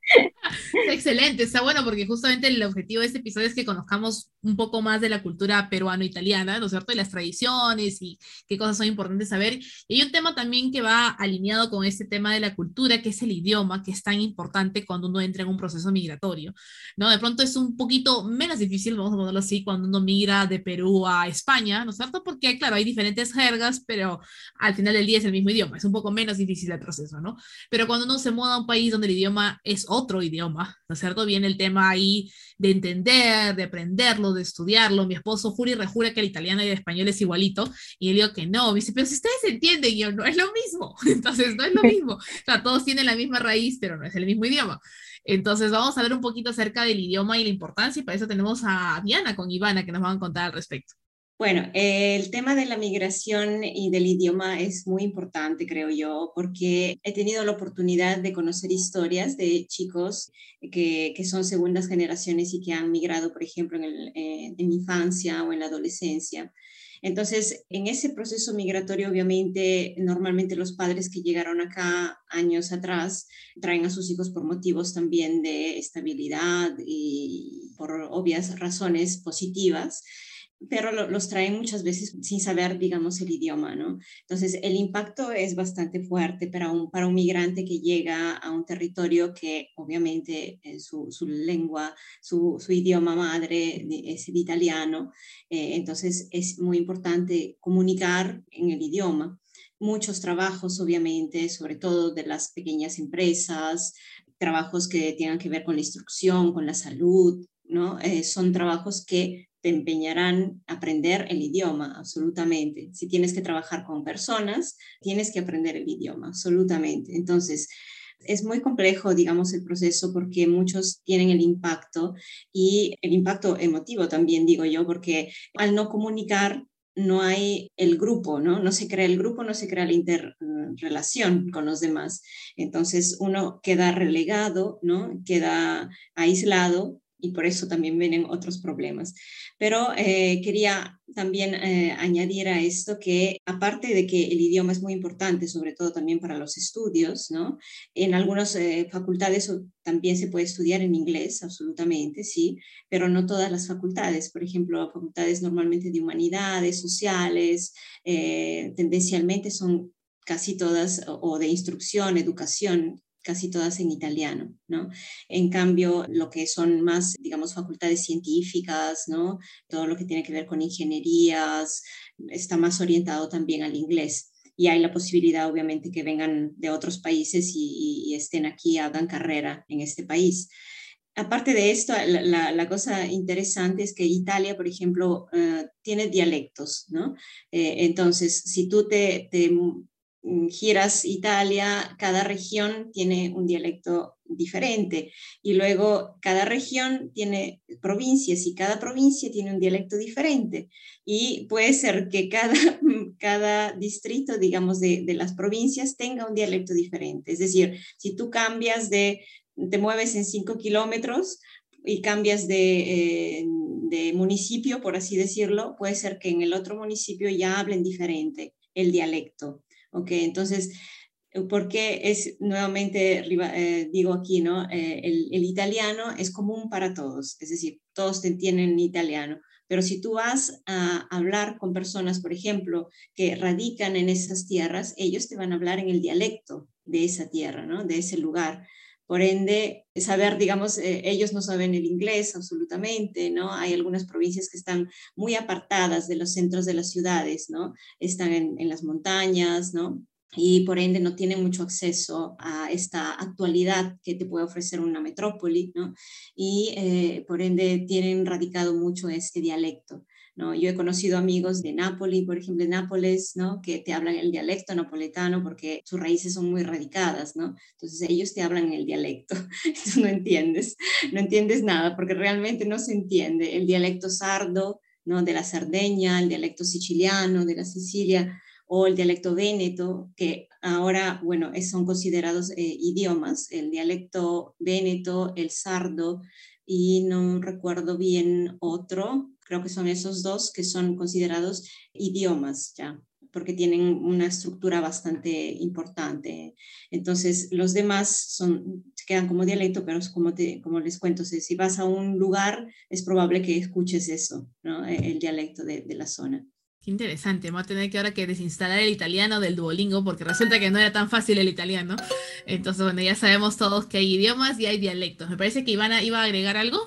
[LAUGHS] excelente, está bueno porque justamente el objetivo de este episodio es que conozcamos un poco más de la cultura peruano-italiana, ¿no es cierto? Y las tradiciones y qué cosas son importantes saber. Y hay un tema también que va alineado con este tema de la cultura, que es el idioma, que es tan importante cuando uno entra en un proceso migratorio, ¿no? De pronto es un poquito menos difícil, vamos a ponerlo así, cuando uno migra de Perú a España, ¿no es cierto? Porque, claro, hay diferentes jergas, pero al final del día es el mismo idioma, es un poco menos difícil el proceso, ¿no? Pero cuando uno se muda a un país donde el idioma es otro idioma, ¿no es cierto? Viene el tema ahí de entender, de aprenderlo, de estudiarlo. Mi esposo jura y rejura que el italiano y el español es igualito, y él digo que no, me dice, pero si ustedes entienden, yo no es lo mismo, [LAUGHS] entonces no es lo mismo. O sea, todos tienen la misma raíz, pero no es el mismo idioma. Entonces vamos a ver un poquito acerca del idioma y la importancia, y para eso tenemos a Diana con Ivana que nos van a contar al respecto. Bueno, el tema de la migración y del idioma es muy importante, creo yo, porque he tenido la oportunidad de conocer historias de chicos que, que son segundas generaciones y que han migrado, por ejemplo, en, el, eh, en infancia o en la adolescencia. Entonces, en ese proceso migratorio, obviamente, normalmente los padres que llegaron acá años atrás traen a sus hijos por motivos también de estabilidad y por obvias razones positivas pero los traen muchas veces sin saber, digamos, el idioma, ¿no? Entonces, el impacto es bastante fuerte para un, para un migrante que llega a un territorio que obviamente eh, su, su, lengua, su, su, idioma madre es el italiano, eh, entonces es muy importante comunicar en el idioma. Muchos trabajos, obviamente, sobre todo de las pequeñas empresas, trabajos que tengan que ver con la instrucción, con la salud, ¿no? Eh, son trabajos que te empeñarán a aprender el idioma, absolutamente. Si tienes que trabajar con personas, tienes que aprender el idioma, absolutamente. Entonces, es muy complejo, digamos, el proceso porque muchos tienen el impacto y el impacto emotivo también, digo yo, porque al no comunicar no hay el grupo, ¿no? No se crea el grupo, no se crea la interrelación con los demás. Entonces uno queda relegado, ¿no? Queda aislado y por eso también vienen otros problemas. Pero eh, quería también eh, añadir a esto que aparte de que el idioma es muy importante, sobre todo también para los estudios, ¿no? En algunas eh, facultades también se puede estudiar en inglés, absolutamente, sí, pero no todas las facultades. Por ejemplo, facultades normalmente de humanidades, sociales, tendencialmente son casi todas, o de instrucción, educación, casi todas en italiano, ¿no? En cambio, lo que son más, digamos, facultades científicas, ¿no? Todo lo que tiene que ver con ingenierías, está más orientado también al inglés. Y hay la posibilidad, obviamente, que vengan de otros países y, estén aquí, hagan carrera en este país. Aparte de esto, la, cosa interesante es que Italia, por ejemplo, eh, tiene dialectos, ¿no? Eh, entonces, si tú te, te giras Italia, cada región tiene un dialecto diferente y luego cada región tiene provincias y cada provincia tiene un dialecto diferente y puede ser que cada, [LAUGHS] cada distrito, digamos, de, las provincias tenga un dialecto diferente. Es decir, si tú cambias de, te mueves en cinco kilómetros y cambias de, eh, de municipio, por así decirlo, puede ser que en el otro municipio ya hablen diferente el dialecto. ¿Ok? Entonces, eh, porque es nuevamente, eh, digo aquí, ¿no? Eh, el, italiano es común para todos, es decir, todos entienden italiano, pero si tú vas a hablar con personas, por ejemplo, que radican en esas tierras, ellos te van a hablar en el dialecto de esa tierra, ¿no? De ese lugar. Por ende, saber, digamos, ellos no saben el inglés absolutamente, ¿no? Hay algunas provincias que están muy apartadas de los centros de las ciudades, ¿no? Están en, las montañas, ¿no? y por ende no tienen mucho acceso a esta actualidad que te puede ofrecer una metrópoli, ¿no? Y eh, por ende tienen radicado mucho este dialecto. ¿No? Yo he conocido amigos de Nápoles, por ejemplo, de Nápoles, ¿no? que te hablan el dialecto napoletano porque sus raíces son muy radicadas, ¿no? Entonces ellos te hablan el dialecto, [LAUGHS] tú no entiendes, no entiendes nada porque realmente no se entiende el dialecto sardo, ¿no? De la Cerdeña, el dialecto siciliano, de la Sicilia, o el dialecto véneto, que ahora, bueno, son considerados eh, idiomas, el dialecto véneto, el sardo, y no recuerdo bien otro, creo que son esos dos que son considerados idiomas ya porque tienen una estructura bastante importante. Entonces, los demás son, se quedan como dialecto, pero como, te, como les cuento, si vas a un lugar, es probable que escuches eso, ¿no? E, el dialecto de, de la zona. Qué interesante, vamos a tener que ahora que desinstalar el italiano del Duolingo porque resulta que no era tan fácil el italiano. Entonces, bueno, ya sabemos todos que hay idiomas y hay dialectos. Me parece que Ivana iba a agregar algo.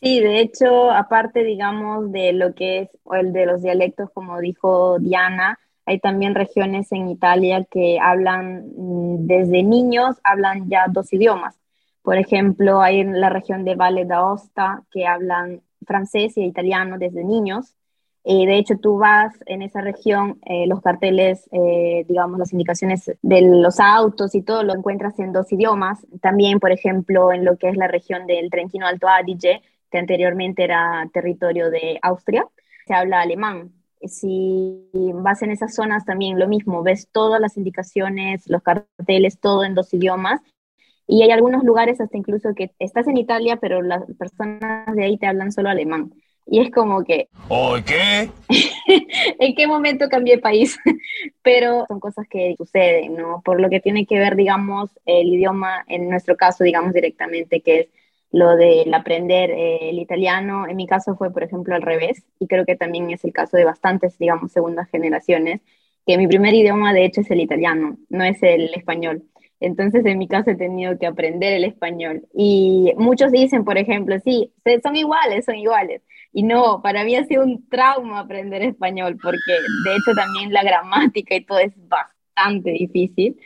Sí, de hecho, aparte, digamos, de lo que es el de los dialectos, como dijo Diana, hay también regiones en Italia que hablan mm, desde niños, hablan ya dos idiomas. Por ejemplo, hay en la región de Valle d'Aosta que hablan francés y italiano desde niños eh, de hecho, tú vas en esa región, eh, los carteles, eh, digamos, las indicaciones de los autos y todo lo encuentras en dos idiomas. También, por ejemplo, en lo que es la región del Trentino Alto Adige, que anteriormente era territorio de Austria, se habla alemán. Si vas en esas zonas también lo mismo, ves todas las indicaciones, los carteles, todo en dos idiomas. Y hay algunos lugares hasta incluso que estás en Italia, pero las personas de ahí te hablan solo alemán. Y es como que... ¿O qué? [LAUGHS] ¿En qué momento cambié país? [LAUGHS] Pero son cosas que suceden, ¿no? Por lo que tiene que ver, digamos, el idioma, en nuestro caso, digamos directamente, que es lo del aprender eh, el italiano. En mi caso fue, por ejemplo, al revés, y creo que también es el caso de bastantes, digamos, segundas generaciones, que mi primer idioma, de hecho, es el italiano, no es el español. Entonces, en mi caso he tenido que aprender el español. Y muchos dicen, por ejemplo, sí, son iguales, son iguales. Y no, para mí ha sido un trauma aprender español, porque de hecho también la gramática y todo es bastante difícil.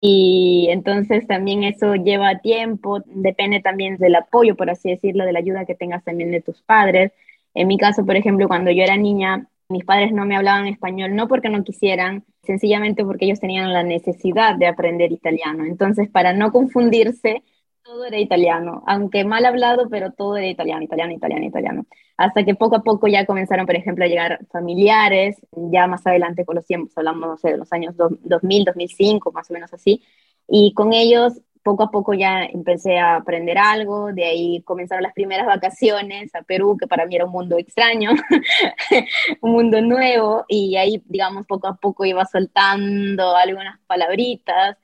Y entonces también eso lleva tiempo, depende también del apoyo, por así decirlo, de la ayuda que tengas también de tus padres. En mi caso, por ejemplo, cuando yo era niña, mis padres no me hablaban español, no porque no quisieran, sencillamente porque ellos tenían la necesidad de aprender italiano. Entonces, para no confundirse, todo era italiano, aunque mal hablado, pero todo era italiano, italiano, italiano, italiano. Hasta que poco a poco ya comenzaron, por ejemplo, a llegar familiares, ya más adelante con los tiempos, hablamos, no sé, de los años 2000, 2005, más o menos así, y con ellos poco a poco ya empecé a aprender algo, de ahí comenzaron las primeras vacaciones a Perú, que para mí era un mundo extraño, [LAUGHS] un mundo nuevo, y ahí, digamos, poco a poco iba soltando algunas palabritas,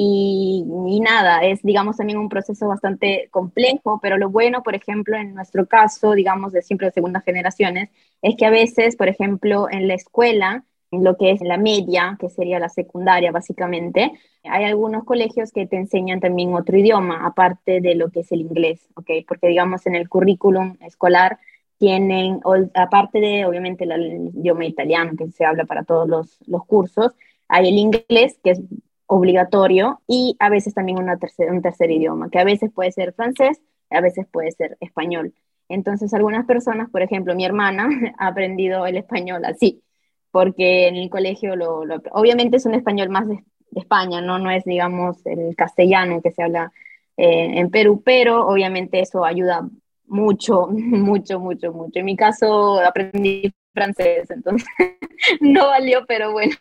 y, y, nada, es, digamos, también un proceso bastante complejo, pero lo bueno, por ejemplo, en nuestro caso, digamos, de siempre de segundas generaciones, es que a veces, por ejemplo, en la escuela, lo que es la media, que sería la secundaria básicamente, hay algunos colegios que te enseñan también otro idioma, aparte de lo que es el inglés, ¿ok? Porque digamos en el currículum escolar tienen, aparte de obviamente el idioma italiano que se habla para todos los, los cursos, hay el inglés que es obligatorio y a veces también un tercer idioma, que a veces puede ser francés, a veces puede ser español. Entonces algunas personas, por ejemplo mi hermana, [LAUGHS] ha aprendido el español así, porque en el colegio lo, obviamente es un español más de, España, ¿no? no es, digamos, el castellano que se habla eh, en Perú, pero obviamente eso ayuda mucho, [LAUGHS] mucho, mucho, mucho. En mi caso aprendí francés, entonces [LAUGHS] no valió, pero bueno,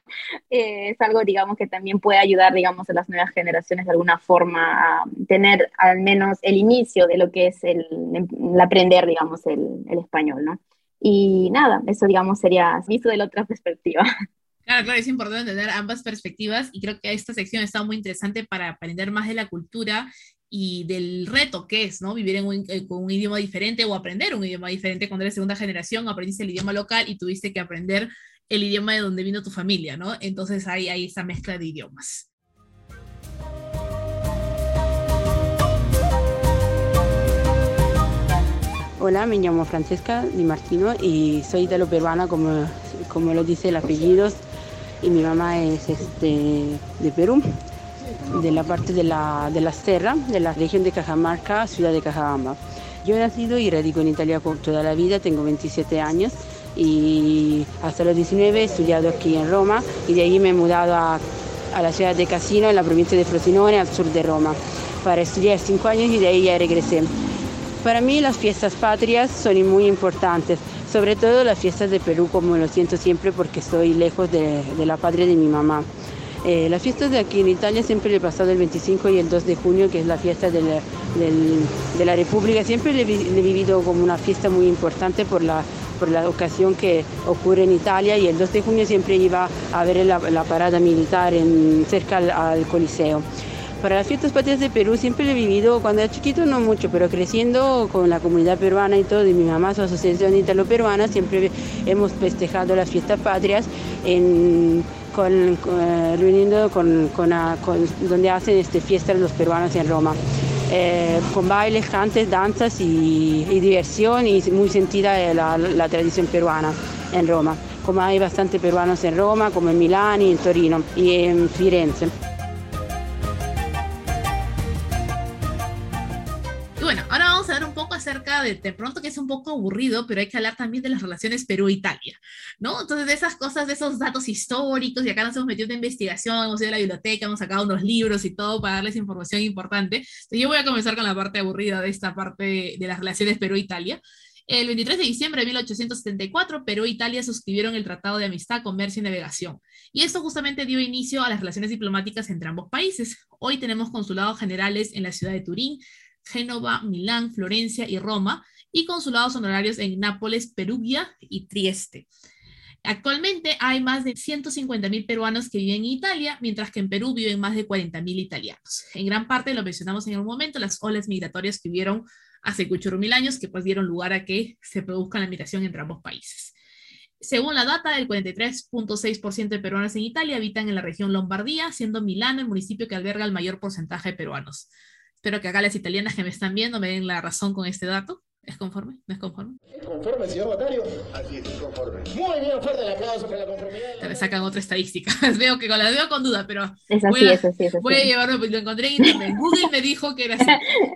eh, es algo, digamos, que también puede ayudar, digamos, a las nuevas generaciones de alguna forma a tener al menos el inicio de lo que es el, aprender, digamos, el, el español, ¿no? Y nada, eso digamos sería visto de la otra perspectiva. [LAUGHS] Claro, claro, es importante tener ambas perspectivas y creo que esta sección está muy interesante para aprender más de la cultura y del reto que es, ¿no? Vivir en un, eh, con un idioma diferente o aprender un idioma diferente cuando eres segunda generación, aprendiste el idioma local y tuviste que aprender el idioma de donde vino tu familia, ¿no? Entonces hay, hay esa mezcla de idiomas. Hola, me llamo Francesca Di Martino y soy de lo peruana, como, como lo dice el apellido. y mi mamá es este, de Perú, de la parte de la, de la Serra, de la región de Cajamarca, ciudad de Cajabamba. Yo he nacido y radico en Italia toda la vida, tengo 27 años y hasta los 19 he estudiado aquí en Roma y de ahí me he mudado a, a la ciudad de Casino, en la provincia de Frosinone, al sur de Roma, para estudiar cinco años y de ahí ya regresé. Para mí las fiestas patrias son muy importantes, sobre todo las fiestas de Perú, como lo siento siempre porque estoy lejos de, de la patria de mi mamá. Eh, las fiestas de aquí en Italia siempre le he pasado el 25 y el 2 de junio, que es la fiesta de la, de la República. Siempre le, he vivido como una fiesta muy importante por la, por la ocasión que ocurre en Italia y el 2 de junio siempre iba a ver la, parada militar en, cerca al, Coliseo. Para las fiestas patrias de Perú siempre he vivido, cuando era chiquito no mucho, pero creciendo con la comunidad peruana y todo, y mi mamá, su asociación italo-peruana, siempre hemos festejado las fiestas patrias en, con, reuniendo con, con, donde hacen este, fiestas los peruanos en Roma. Eh, con bailes, cantes, danzas y, y, diversión y muy sentida la, la tradición peruana en Roma. Como hay bastante peruanos en Roma, como en Milán en Torino y en Firenze. De, de pronto que es un poco aburrido, pero hay que hablar también de las relaciones Perú-Italia, ¿no? Entonces, de esas cosas, de esos datos históricos, y acá nos hemos metido en investigación, hemos ido a la biblioteca, hemos sacado unos libros y todo para darles información importante. Entonces, yo voy a comenzar con la parte aburrida de esta parte de las relaciones Perú-Italia. El 23 de diciembre de 1874, Perú e Italia suscribieron el Tratado de Amistad, Comercio y Navegación. Y esto justamente dio inicio a las relaciones diplomáticas entre ambos países. Hoy tenemos consulados generales en la ciudad de Turín, Génova, Milán, Florencia y Roma, y consulados honorarios en Nápoles, Perugia y Trieste. Actualmente hay más de 150.000 peruanos que viven en Italia, mientras que en Perú viven más de 40.000 italianos. En gran parte, lo mencionamos en algún momento, las olas migratorias que hubieron hace mil años, que pues dieron lugar a que se produzca la migración entre ambos países. Según la data, el 43.6% de peruanos en Italia habitan en la región Lombardía, siendo Milán el municipio que alberga el mayor porcentaje de peruanos. Espero que acá las italianas que me están viendo me den la razón con este dato. ¿Es conforme? ¿No es conforme? ¿Es conforme, señor Botario? Así es, conforme. Muy bien, fuerte el aplauso para la conformidad. Me sacan otra estadística. [LAUGHS] veo que las veo con duda, pero es así, voy, a, es así, es así. voy a llevarme, pues lo encontré en internet. Google me dijo que era así.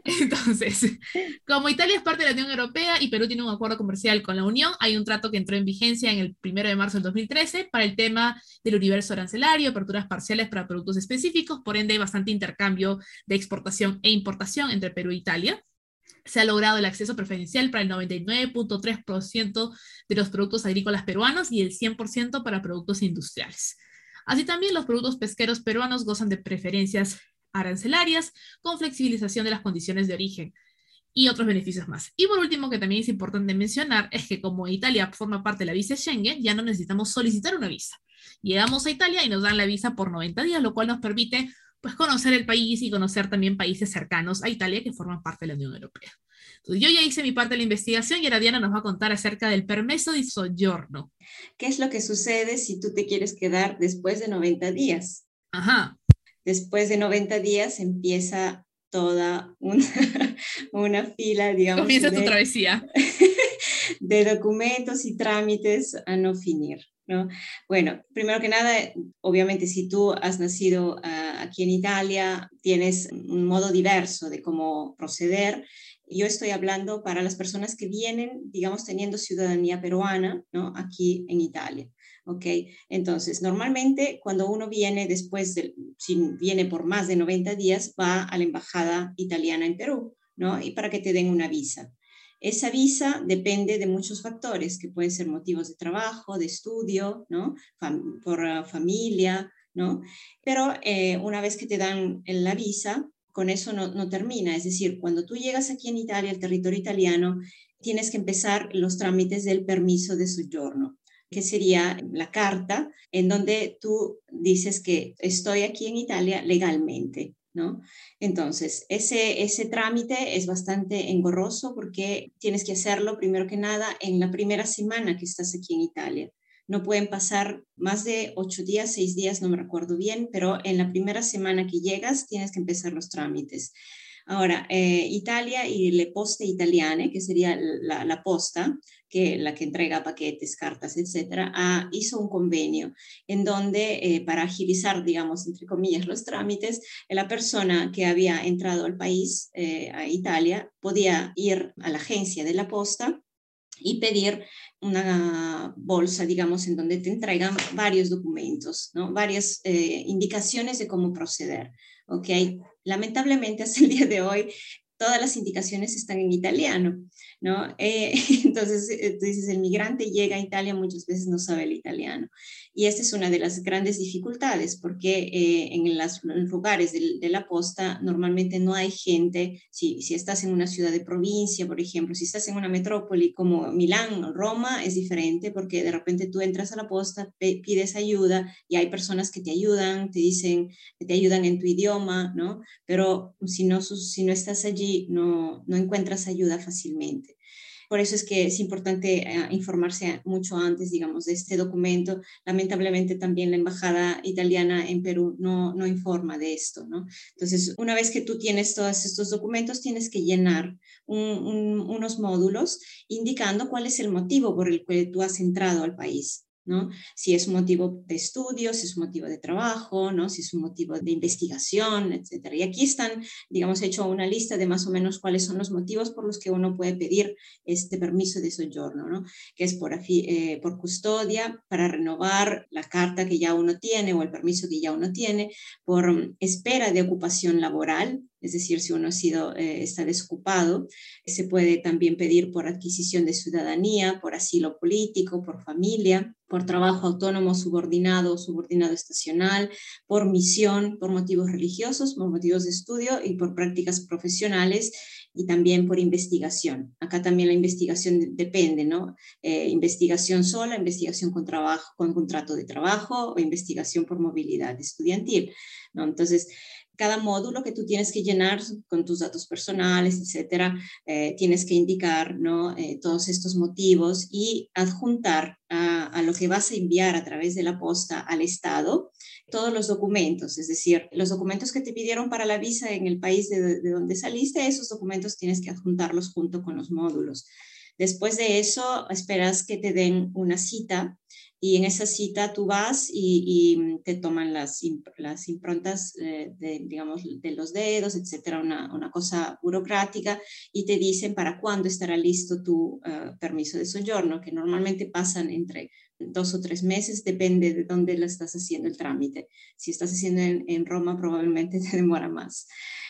[LAUGHS] Entonces, como Italia es parte de la Unión Europea y Perú tiene un acuerdo comercial con la Unión, hay un trato que entró en vigencia en el 1 de marzo del 2013 para el tema del universo arancelario, aperturas parciales para productos específicos, por ende hay bastante intercambio de exportación e importación entre Perú e Italia se ha logrado el acceso preferencial para el 99.3% de los productos agrícolas peruanos y el 100% para productos industriales. Así también los productos pesqueros peruanos gozan de preferencias arancelarias con flexibilización de las condiciones de origen y otros beneficios más. Y por último, que también es importante mencionar, es que como Italia forma parte de la visa Schengen, ya no necesitamos solicitar una visa. Llegamos a Italia y nos dan la visa por 90 días, lo cual nos permite pues conocer el país y conocer también países cercanos a Italia que forman parte de la Unión Europea. Entonces, yo ya hice mi parte de la investigación y ahora Diana nos va a contar acerca del permiso de soggiorno. ¿Qué es lo que sucede si tú te quieres quedar después de 90 días? Ajá. Después de 90 días empieza toda una, [LAUGHS] una fila, digamos. Comienza tu travesía. [LAUGHS] de documentos y trámites a no finir. ¿No? Bueno, primero que nada, obviamente si tú has nacido uh, aquí en Italia, tienes un modo diverso de cómo proceder. Yo estoy hablando para las personas que vienen, digamos, teniendo ciudadanía peruana, ¿no? Aquí en Italia. ¿ok? Entonces, normalmente cuando uno viene después de, si viene por más de 90 días, va a la embajada italiana en Perú, ¿no? Y para que te den una visa. Esa visa depende de muchos factores, que pueden ser motivos de trabajo, de estudio, ¿no? por uh, familia, ¿no? Pero eh, una vez que te dan la visa, con eso no, no, termina. Es decir, cuando tú llegas aquí en Italia, al territorio italiano, tienes que empezar los trámites del permiso de soggiorno, que sería la carta en donde tú dices que estoy aquí en Italia legalmente. ¿No? Entonces, ese, ese trámite es bastante engorroso porque tienes que hacerlo primero que nada en la primera semana que estás aquí en Italia. No pueden pasar más de ocho días, seis días, no me recuerdo bien, pero en la primera semana que llegas tienes que empezar los trámites. Ahora, eh, Italia y le Poste Italiane, que sería la, posta, que la que entrega paquetes, cartas, etcétera, ah, hizo un convenio en donde eh, para agilizar, digamos, entre comillas, los trámites, la persona que había entrado al país, eh, a Italia, podía ir a la agencia de la posta y pedir una bolsa, digamos, en donde te entregan varios documentos, ¿no? varias indicaciones de cómo proceder. ¿ok? Lamentablemente, hasta el día de hoy, todas las indicaciones están en italiano, ¿no? Eh, [LAUGHS] entonces, eh, tú dices, el migrante llega a Italia, muchas veces no sabe el italiano. Y esta es una de las grandes dificultades, porque eh, en, los lugares de, la posta normalmente no hay gente, si, si estás en una ciudad de provincia, por ejemplo, si estás en una metrópoli como Milán o Roma, es diferente porque de repente tú entras a la posta, pides ayuda y hay personas que te ayudan, te dicen, te ayudan en tu idioma, ¿no? Pero si no, si no estás allí, no, no encuentras ayuda fácilmente. Por eso es que es importante eh, informarse mucho antes, digamos, de este documento. Lamentablemente también la embajada italiana en Perú no, no informa de esto, ¿no? Entonces, una vez que tú tienes todos estos documentos, tienes que llenar unos módulos indicando cuál es el motivo por el que tú has entrado al país. Si es un motivo de estudio, si es un motivo de trabajo, ¿no? Si es un motivo de investigación, etcétera. Y aquí están, digamos, hecho una lista de más o menos cuáles son los motivos por los que uno puede pedir este permiso de soyorno, ¿no? Que es por, eh, por custodia, para renovar la carta que ya uno tiene o el permiso que ya uno tiene, por mm, espera de ocupación laboral, es decir, si uno ha sido, eh, está desocupado, se puede también pedir por adquisición de ciudadanía, por asilo político, por familia, por trabajo autónomo subordinado subordinado estacional, por misión, por motivos religiosos, por motivos de estudio y por prácticas profesionales y también por investigación. Acá también la investigación depende, ¿no? Eh, investigación sola, investigación con trabajo, con contrato de trabajo o investigación por movilidad estudiantil, ¿no? Entonces, cada módulo que tú tienes que llenar con tus datos personales, etcétera, eh, tienes que indicar ¿no? Eh, todos estos motivos y adjuntar a, lo que vas a enviar a través de la posta al Estado todos los documentos, es decir, los documentos que te pidieron para la visa en el país de, de donde saliste, esos documentos tienes que adjuntarlos junto con los módulos. Después de eso, esperas que te den una cita y en esa cita tú vas y, mm, te toman las, las improntas eh, de, digamos, de los dedos, etcétera, una, una, cosa burocrática, y te dicen para cuándo estará listo tu eh, permiso de soyorno, que normalmente pasan entre dos o tres meses, depende de dónde lo estás haciendo el trámite. Si estás haciendo en, Roma, probablemente [LAUGHS] te demora más.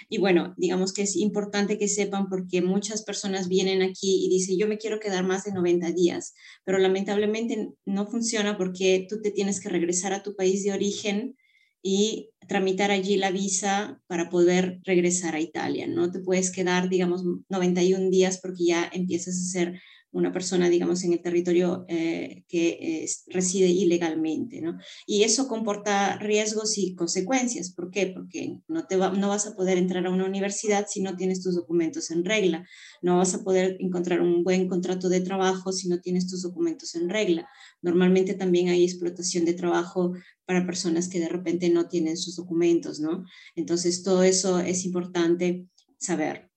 Y bueno, digamos que es importante que sepan porque muchas personas vienen aquí y dicen, yo me quiero quedar más de 90 días, pero lamentablemente no funciona porque tú te tienes que regresar a tu país de origen y tramitar allí la visa para poder regresar a Italia. No te puedes quedar, digamos, 91 días porque ya empiezas a ser una persona, digamos, en el territorio eh, que reside ilegalmente, ¿no? Y eso comporta riesgos y consecuencias. ¿Por qué? Porque no, te no vas a poder entrar a una universidad si no tienes tus documentos en regla, no vas a poder encontrar un buen contrato de trabajo si no tienes tus documentos en regla. Normalmente también hay explotación de trabajo para personas que de repente no tienen sus documentos, ¿no? Entonces, todo eso es importante saber.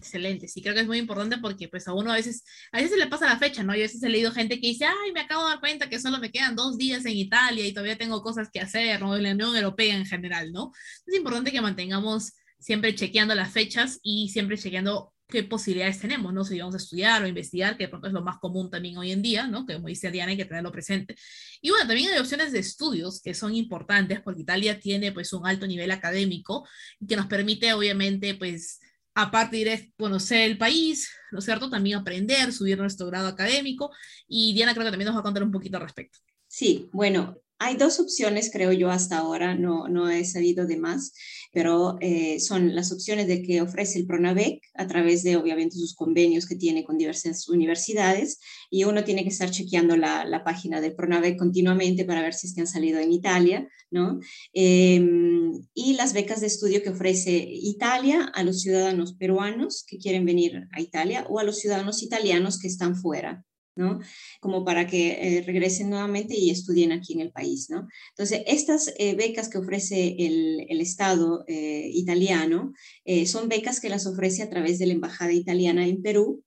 Excelente, sí, creo que es muy importante porque pues a uno a veces, a veces se le pasa la fecha, ¿no? Yo a veces he leído gente que dice, ay, me acabo de dar cuenta que solo me quedan dos días en Italia y todavía tengo cosas que hacer, ¿no? En la Unión Europea en general, ¿no? Es importante que mantengamos siempre chequeando las fechas y siempre chequeando qué posibilidades tenemos, ¿no? Si vamos a estudiar o investigar, que de pronto es lo más común también hoy en día, ¿no? Que como dice Diana, hay que tenerlo presente. Y bueno, también hay opciones de estudios que son importantes porque Italia tiene pues un alto nivel académico que nos permite obviamente pues aparte de conocer el país, ¿no es cierto? También aprender, subir nuestro grado académico. Y Diana creo que también nos va a contar un poquito al respecto. Sí, bueno, hay dos opciones, creo yo, hasta ahora, no, no he sabido de más, pero eh, son las opciones de que ofrece el PRONAVEC a través de, obviamente, sus convenios que tiene con diversas universidades, y uno tiene que estar chequeando la, la página del PRONAVEC continuamente para ver si es que han salido en Italia, ¿no? Em, y las becas de estudio que ofrece Italia a los ciudadanos peruanos que quieren venir a Italia o a los ciudadanos italianos que están fuera ¿no? Como para que eh, regresen nuevamente y estudien aquí en el país, ¿no? Entonces, estas eh, becas que ofrece el, Estado eh, italiano son becas que las ofrece a través de la Embajada Italiana en Perú.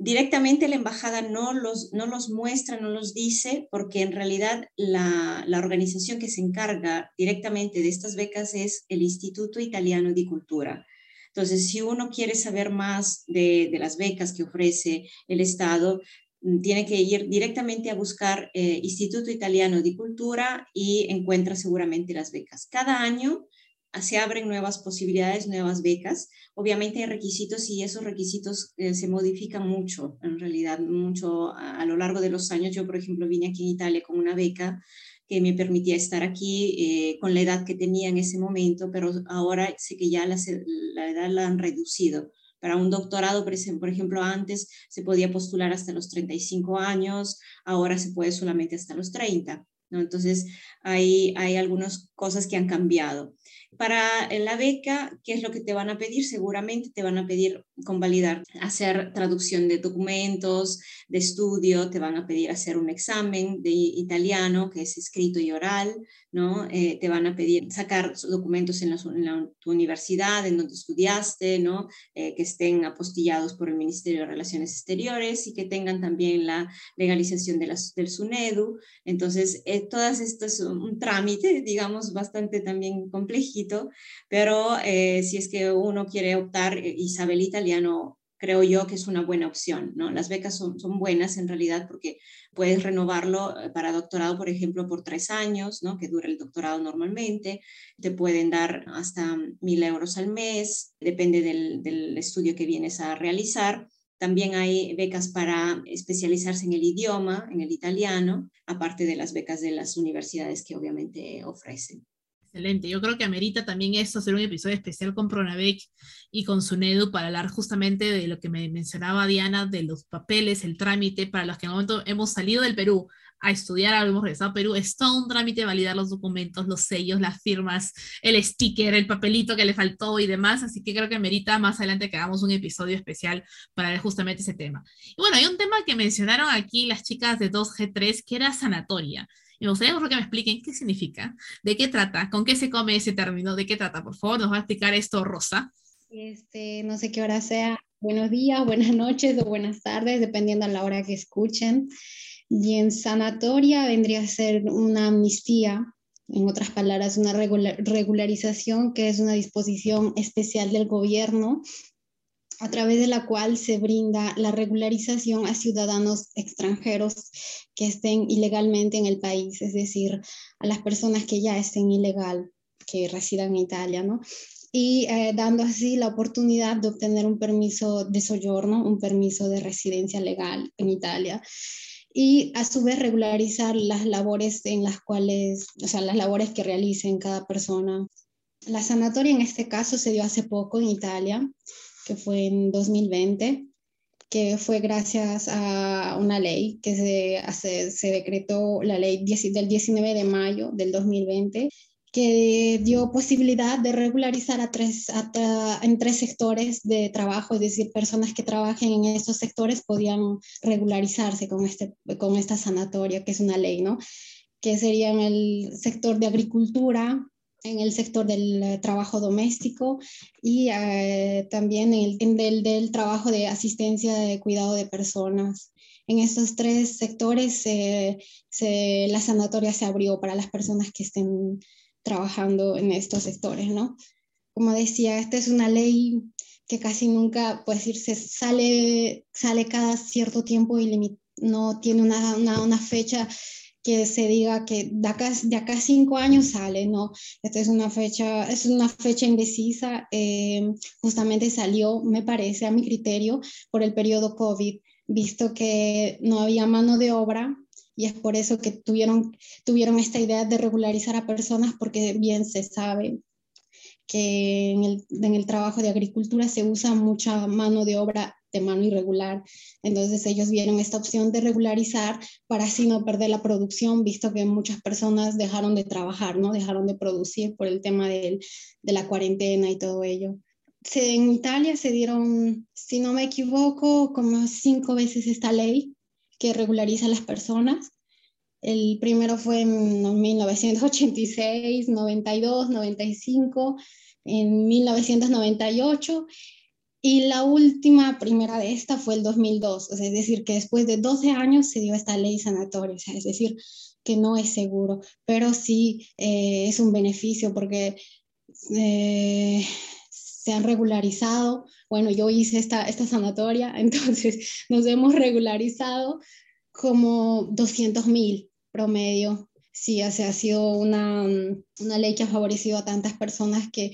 Directamente la embajada no los, no los muestra, no los dice, porque en realidad la, organización que se encarga directamente de estas becas es el Instituto Italiano de Cultura. Entonces, si uno quiere saber más de, las becas que ofrece el Estado, tiene que ir directamente a buscar eh, Instituto Italiano de Cultura y encuentra seguramente las becas. Cada año se abren nuevas posibilidades, nuevas becas. Obviamente hay requisitos y esos requisitos eh, se modifican mucho, en realidad, mucho a, lo largo de los años. Yo, por ejemplo, vine aquí en Italia con una beca que me permitía estar aquí eh, con la edad que tenía en ese momento, pero ahora sé que ya la edad la han reducido. Para un doctorado, por ejemplo, antes se podía postular hasta los 35 años, ahora se puede solamente hasta los 30. ¿no? Entonces, hay, hay algunas cosas que han cambiado. Para la beca, ¿qué es lo que te van a pedir? Seguramente te van a pedir convalidar, hacer traducción de documentos, de estudio, te van a pedir hacer un examen de italiano, que es escrito y oral, ¿no? Eh, te van a pedir sacar documentos en, la, en tu universidad, en donde estudiaste, ¿no? Eh, que estén apostillados por el Ministerio de Relaciones Exteriores y que tengan también la legalización de las, del SUNEDU. Entonces, eh, todas estas es un trámite, digamos, bastante también complejito, pero eh, si es que uno quiere optar eh, y sabe el italiano, creo yo que es una buena opción, ¿no? Las becas son, buenas en realidad porque puedes renovarlo eh, para doctorado, por ejemplo, por tres años, ¿no? Que dura el doctorado normalmente. Te pueden dar hasta mil euros al mes, depende del estudio que vienes a realizar. También hay becas para especializarse en el idioma, en el italiano, aparte de las becas de las universidades que obviamente ofrecen. Excelente, yo creo que amerita también esto hacer un episodio especial con Pronavec y con Sunedu para hablar justamente de lo que me mencionaba Diana, de los papeles, el trámite, para los que en el momento hemos salido del Perú a estudiar, hemos regresado a Perú, es todo un trámite validar los documentos, los sellos, las firmas, el sticker, el papelito que le faltó y demás, así que creo que merita más adelante que hagamos un episodio especial para ver justamente ese tema. Y bueno, hay un tema que mencionaron aquí las chicas de 2G3, que era sanatoria. Y me gustaría que me expliquen qué significa, de qué trata, con qué se come ese término, de qué trata. Por favor, nos va a explicar esto Rosa. Este, no sé qué hora sea. Buenos días, buenas noches o buenas tardes, dependiendo a la hora que escuchen. Y en sanatoria vendría a ser una amnistía, en otras palabras, una regularización, que es una disposición especial del gobierno a través de la cual se brinda la regularización a ciudadanos extranjeros que estén ilegalmente en el país, es decir, a las personas que ya estén ilegal, que residan en Italia, ¿no? Y eh, dando así la oportunidad de obtener un permiso de soyorno, un permiso de residencia legal en Italia y a su vez regularizar las labores en las cuales, o sea, las labores que realicen cada persona. La sanatoria en este caso se dio hace poco en Italia, que fue en 2020, que fue gracias a una ley que se, se decretó, la ley del 19 de mayo del 2020, que dio posibilidad de regularizar a tres, en tres sectores de trabajo, es decir, personas que trabajen en estos sectores podían regularizarse con, este, con esta sanatoria, que es una ley, ¿no? Que serían el sector de agricultura, en el sector del trabajo doméstico y eh, también en el del, del, trabajo de asistencia de cuidado de personas. En estos tres sectores se, la sanatoria se abrió para las personas que estén trabajando en estos sectores, ¿no? Como decía, esta es una ley que casi nunca, puede decirse, sale, sale cada cierto tiempo y no tiene una, una, una, fecha que se diga que de acá, de acá cinco años sale, ¿no? Esta es una fecha, es una fecha indecisa, eh, justamente salió, me parece, a mi criterio, por el periodo COVID, visto que no había mano de obra y es por eso que tuvieron, tuvieron esta idea de regularizar a personas porque bien se sabe que en el, en el, trabajo de agricultura se usa mucha mano de obra de mano irregular. Entonces ellos vieron esta opción de regularizar para así no perder la producción, visto que muchas personas dejaron de trabajar, ¿no? Dejaron de producir por el tema de, la cuarentena y todo ello. En Italia se dieron, si no me equivoco, como cinco veces esta ley que regulariza a las personas. El primero fue en 1986, 92, 95, en 1998 y la última primera de esta fue el 2002, o sea, es decir, que después de 12 años se dio esta ley sanatoria, o sea, es decir, que no es seguro, pero sí eh, es un beneficio porque eh, se han regularizado. Bueno, yo hice esta, esta sanatoria, [LAUGHS] entonces nos hemos regularizado como 200 mil promedio. Sí, o sea, ha sido una, una ley que ha favorecido a tantas personas que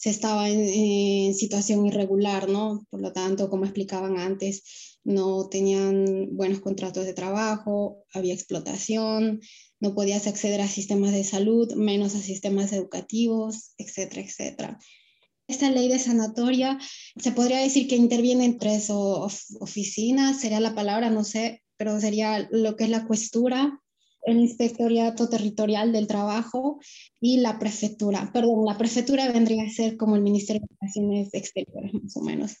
se estaba en, situación irregular, ¿no? Por lo tanto, como explicaban antes, no tenían buenos contratos de trabajo, había explotación, no podías acceder a sistemas de salud, menos a sistemas educativos, etcétera, etcétera. Esta ley de sanatoria se podría decir que interviene en tres oficinas, sería la palabra, no sé, pero sería lo que es la cuestura, el Inspectorato Territorial del Trabajo y la Prefectura. Perdón, la Prefectura vendría a ser como el Ministerio de Relaciones Exteriores, más o menos.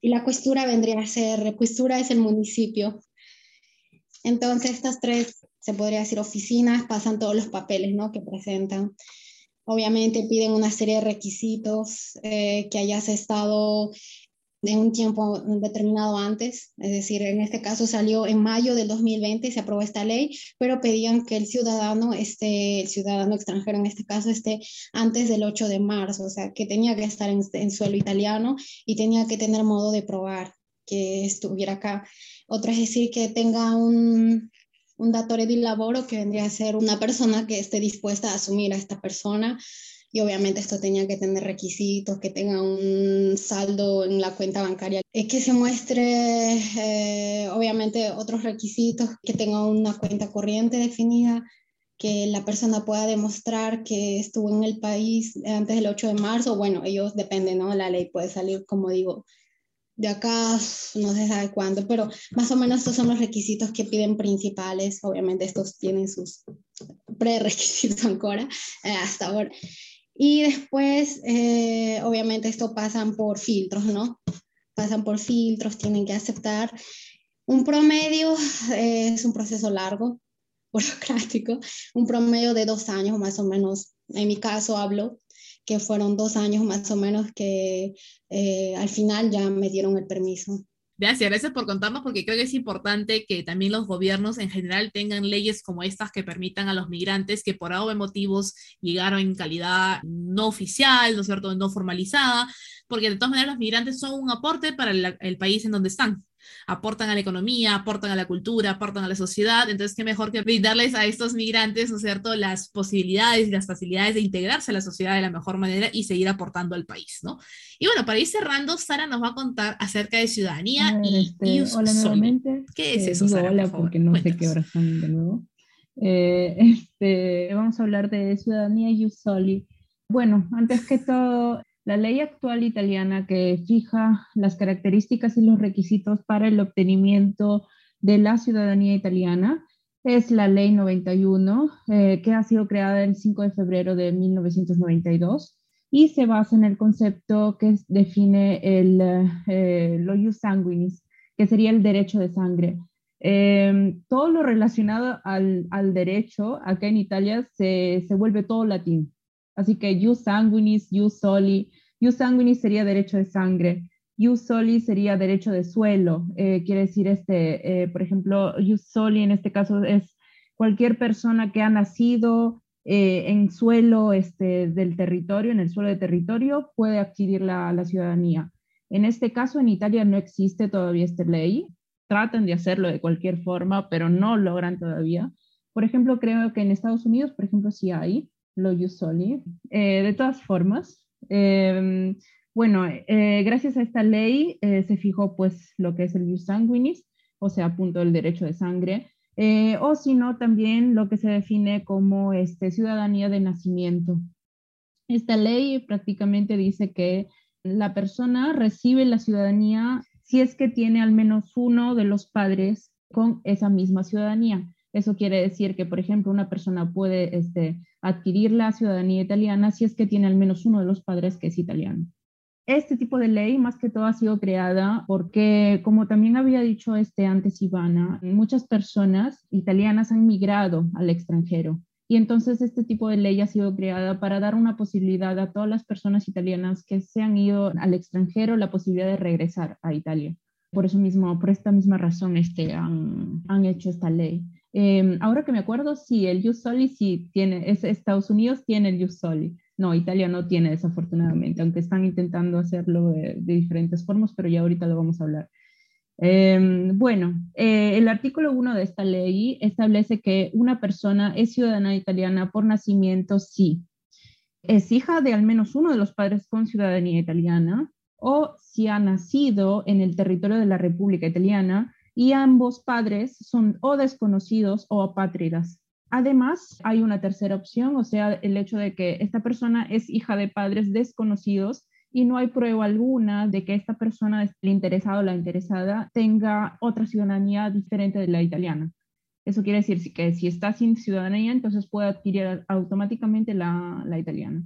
Y la Cuestura vendría a ser, Cuestura es el municipio. Entonces, estas tres, se podría decir, oficinas, pasan todos los papeles ¿no? que presentan. Obviamente piden una serie de requisitos, eh, que hayas estado de un tiempo determinado antes, es decir, en este caso salió en mayo del 2020 y se aprobó esta ley, pero pedían que el ciudadano esté, el ciudadano extranjero en este caso esté antes del 8 de marzo, o sea, que tenía que estar en, suelo italiano y tenía que tener modo de probar que estuviera acá. Otra es decir, que tenga un, un datore di lavoro, que vendría a ser una persona que esté dispuesta a asumir a esta persona y obviamente esto tenía que tener requisitos, que tenga un saldo en la cuenta bancaria, es que se muestre eh, obviamente otros requisitos, que tenga una cuenta corriente definida, que la persona pueda demostrar que estuvo en el país antes del 8 de marzo, bueno, ellos dependen, ¿no? La ley puede salir, como digo, de acá no se sabe cuándo, pero más o menos estos son los requisitos que piden principales. Obviamente estos tienen sus prerequisitos [LAUGHS] ahora, eh, hasta ahora. Y después, eh, obviamente, esto pasan por filtros, ¿no? Pasan por filtros, tienen que aceptar. Un promedio eh, es un proceso largo, [LAUGHS] burocrático, un promedio de dos años más o menos. En mi caso hablo que fueron dos años más o menos que eh, al final ya me dieron el permiso. Gracias, gracias por contarnos porque creo que es importante que también los gobiernos en general tengan leyes como estas que permitan a los migrantes que por algo motivos llegaron en calidad no oficial, ¿no es cierto?, no formalizada, porque de todas maneras los migrantes son un aporte para el país en donde están aportan a la economía, aportan a la cultura, aportan a la sociedad, entonces qué mejor que brindarles a estos migrantes, ¿no es cierto?, las posibilidades y las facilidades de integrarse a la sociedad de la mejor manera y seguir aportando al país, ¿no? Y bueno, para ir cerrando, Sara nos va a contar acerca de ciudadanía y, este, Hola nuevamente. ¿Qué es eh, eso, Sara? Hola, porque no sé qué hora están de nuevo. Eh, [LAUGHS] este, vamos a hablar de ciudadanía y Soli. Bueno, antes que todo, la ley actual italiana que fija las características y los requisitos para el obtenimiento de la ciudadanía italiana es la ley 91, eh, que ha sido creada el 5 de febrero de 1992 y se basa en el concepto que define el eh, lo ius sanguinis, que sería el derecho de sangre. Em, todo lo relacionado al, al, derecho acá en Italia se, se vuelve todo latín. Así que ius sanguinis, ius soli, ius sanguinis sería derecho de sangre, ius soli sería derecho de suelo. Eh, quiere decir, este, eh, por ejemplo, ius soli en este caso es cualquier persona que ha nacido eh, en suelo este, del territorio, en el suelo de territorio, puede adquirir la, ciudadanía. En este caso, en Italia no existe todavía esta ley. Tratan de hacerlo de cualquier forma, pero no logran todavía. Por ejemplo, creo que en Estados Unidos, por ejemplo, sí hay lo ius soli. de todas formas, em, bueno, eh, gracias a esta ley eh, se fijó pues lo que es el ius sanguinis, o sea, punto del derecho de sangre, eh, o si no, también lo que se define como este, ciudadanía de nacimiento. Esta ley prácticamente dice que la persona recibe la ciudadanía si es que tiene al menos uno de los padres con esa misma ciudadanía. Eso quiere decir que, por ejemplo, una persona puede este, adquirir la ciudadanía italiana si es que tiene al menos uno de los padres que es italiano. Este tipo de ley más que todo ha sido creada porque, como también había dicho este antes Ivana, muchas personas italianas han migrado al extranjero. Y entonces este tipo de ley ha sido creada para dar una posibilidad a todas las personas italianas que se han ido al extranjero la posibilidad de regresar a Italia. Por eso mismo, por esta misma razón, este, han, han hecho esta ley. Em, ahora que me acuerdo, sí, el Jus Soli sí tiene, es, Estados Unidos tiene el Jus Soli. No, Italia no tiene desafortunadamente, aunque están intentando hacerlo de, diferentes formas, pero ya ahorita lo vamos a hablar. Em, bueno, eh, el artículo 1 de esta ley establece que una persona es ciudadana italiana por nacimiento si es hija de al menos uno de los padres con ciudadanía italiana o si ha nacido en el territorio de la República Italiana y ambos padres son o desconocidos o apátridas. Además, hay una tercera opción, o sea, el hecho de que esta persona es hija de padres desconocidos y no hay prueba alguna de que esta persona, el interesado o la interesada, tenga otra ciudadanía diferente de la italiana. Eso quiere decir que si está sin ciudadanía, entonces puede adquirir automáticamente la, la italiana.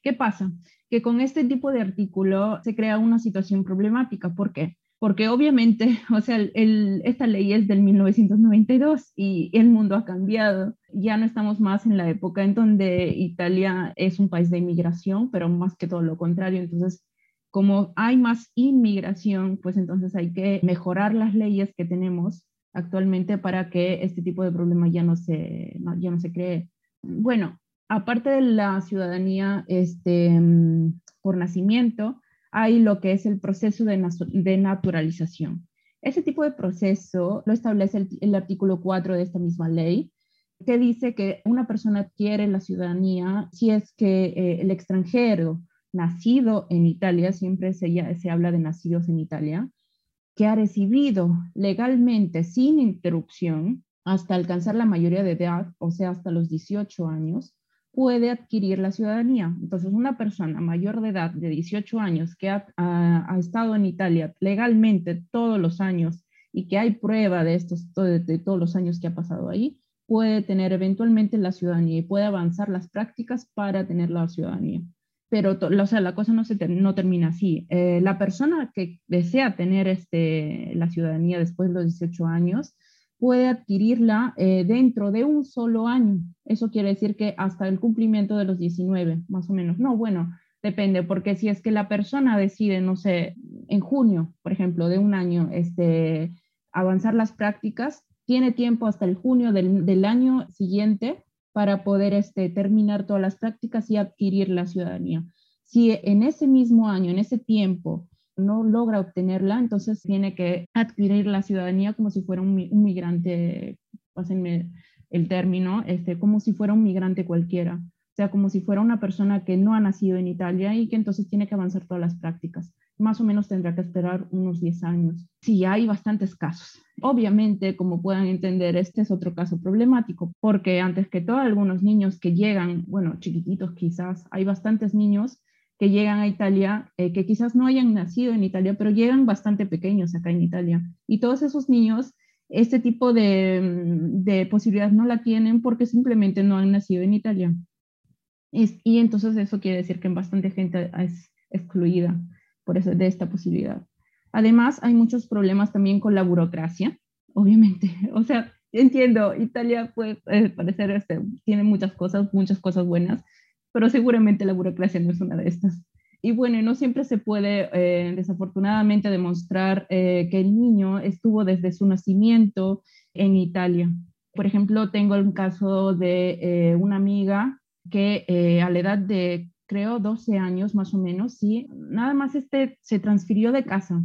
¿Qué pasa? Que con este tipo de artículo se crea una situación problemática. ¿Por qué? Porque obviamente, [LAUGHS] o sea, esta ley es del 1992 y el mundo ha cambiado. Ya no estamos más en la época en donde Italia es un país de inmigración, pero más que todo lo contrario. Entonces, como hay más inmigración, pues entonces hay que mejorar las leyes que tenemos actualmente para que este tipo de problema ya no se, ya no se cree. Bueno, aparte de la ciudadanía este, mm, por nacimiento, hay lo que es el proceso de, naturalización. Ese tipo de proceso lo establece el, artículo 4 de esta misma ley, que dice que una persona adquiere la ciudadanía si es que eh, el extranjero nacido en Italia, siempre se, se habla de nacidos en Italia, que ha recibido legalmente sin interrupción hasta alcanzar la mayoría de edad, o sea, hasta los 18 años, puede adquirir la ciudadanía. Entonces, una persona mayor de edad de 18 años que ha, estado en Italia legalmente todos los años y que hay prueba de, estos, de, todos los años que ha pasado ahí, puede tener eventualmente la ciudadanía y puede avanzar las prácticas para tener la ciudadanía. Pero, o sea, la cosa no, se no termina así. Eh, la persona que desea tener este, la ciudadanía después de los 18 años puede adquirirla eh, dentro de un solo año. Eso quiere decir que hasta el cumplimiento de los 19, más o menos. No, bueno, depende, porque si es que la persona decide, no sé, en junio, por ejemplo, de un año, este, avanzar las prácticas, tiene tiempo hasta el junio del, del año siguiente para poder este, terminar todas las prácticas y adquirir la ciudadanía. Si en ese mismo año, en ese tiempo, no logra obtenerla, entonces tiene que adquirir la ciudadanía como si fuera un, migrante, pásenme el término, este, como si fuera un migrante cualquiera, o sea, como si fuera una persona que no ha nacido en Italia y que entonces tiene que avanzar todas las prácticas. Más o menos tendrá que esperar unos 10 años. Sí, hay bastantes casos. Obviamente, como puedan entender, este es otro caso problemático, porque antes que todo, algunos niños que llegan, bueno, chiquititos quizás, hay bastantes niños que llegan a Italia, eh, que quizás no hayan nacido en Italia, pero llegan bastante pequeños acá en Italia. Y todos esos niños, este tipo de, mm, de posibilidad no la tienen porque simplemente no han nacido en Italia. y entonces eso quiere decir que bastante gente es excluida por eso, de esta posibilidad. Además, hay muchos problemas también con la burocracia, [LAUGHS] obviamente. O sea, entiendo, Italia puede parecer, este, tiene muchas cosas, muchas cosas buenas, pero seguramente la burocracia no es una de estas. Y bueno, no siempre se puede eh, desafortunadamente demostrar eh, que el niño estuvo desde su nacimiento en Italia. Por ejemplo, tengo un caso de eh, una amiga que a la edad de, creo, 12 años más o menos, sí, nada más este se transfirió de casa.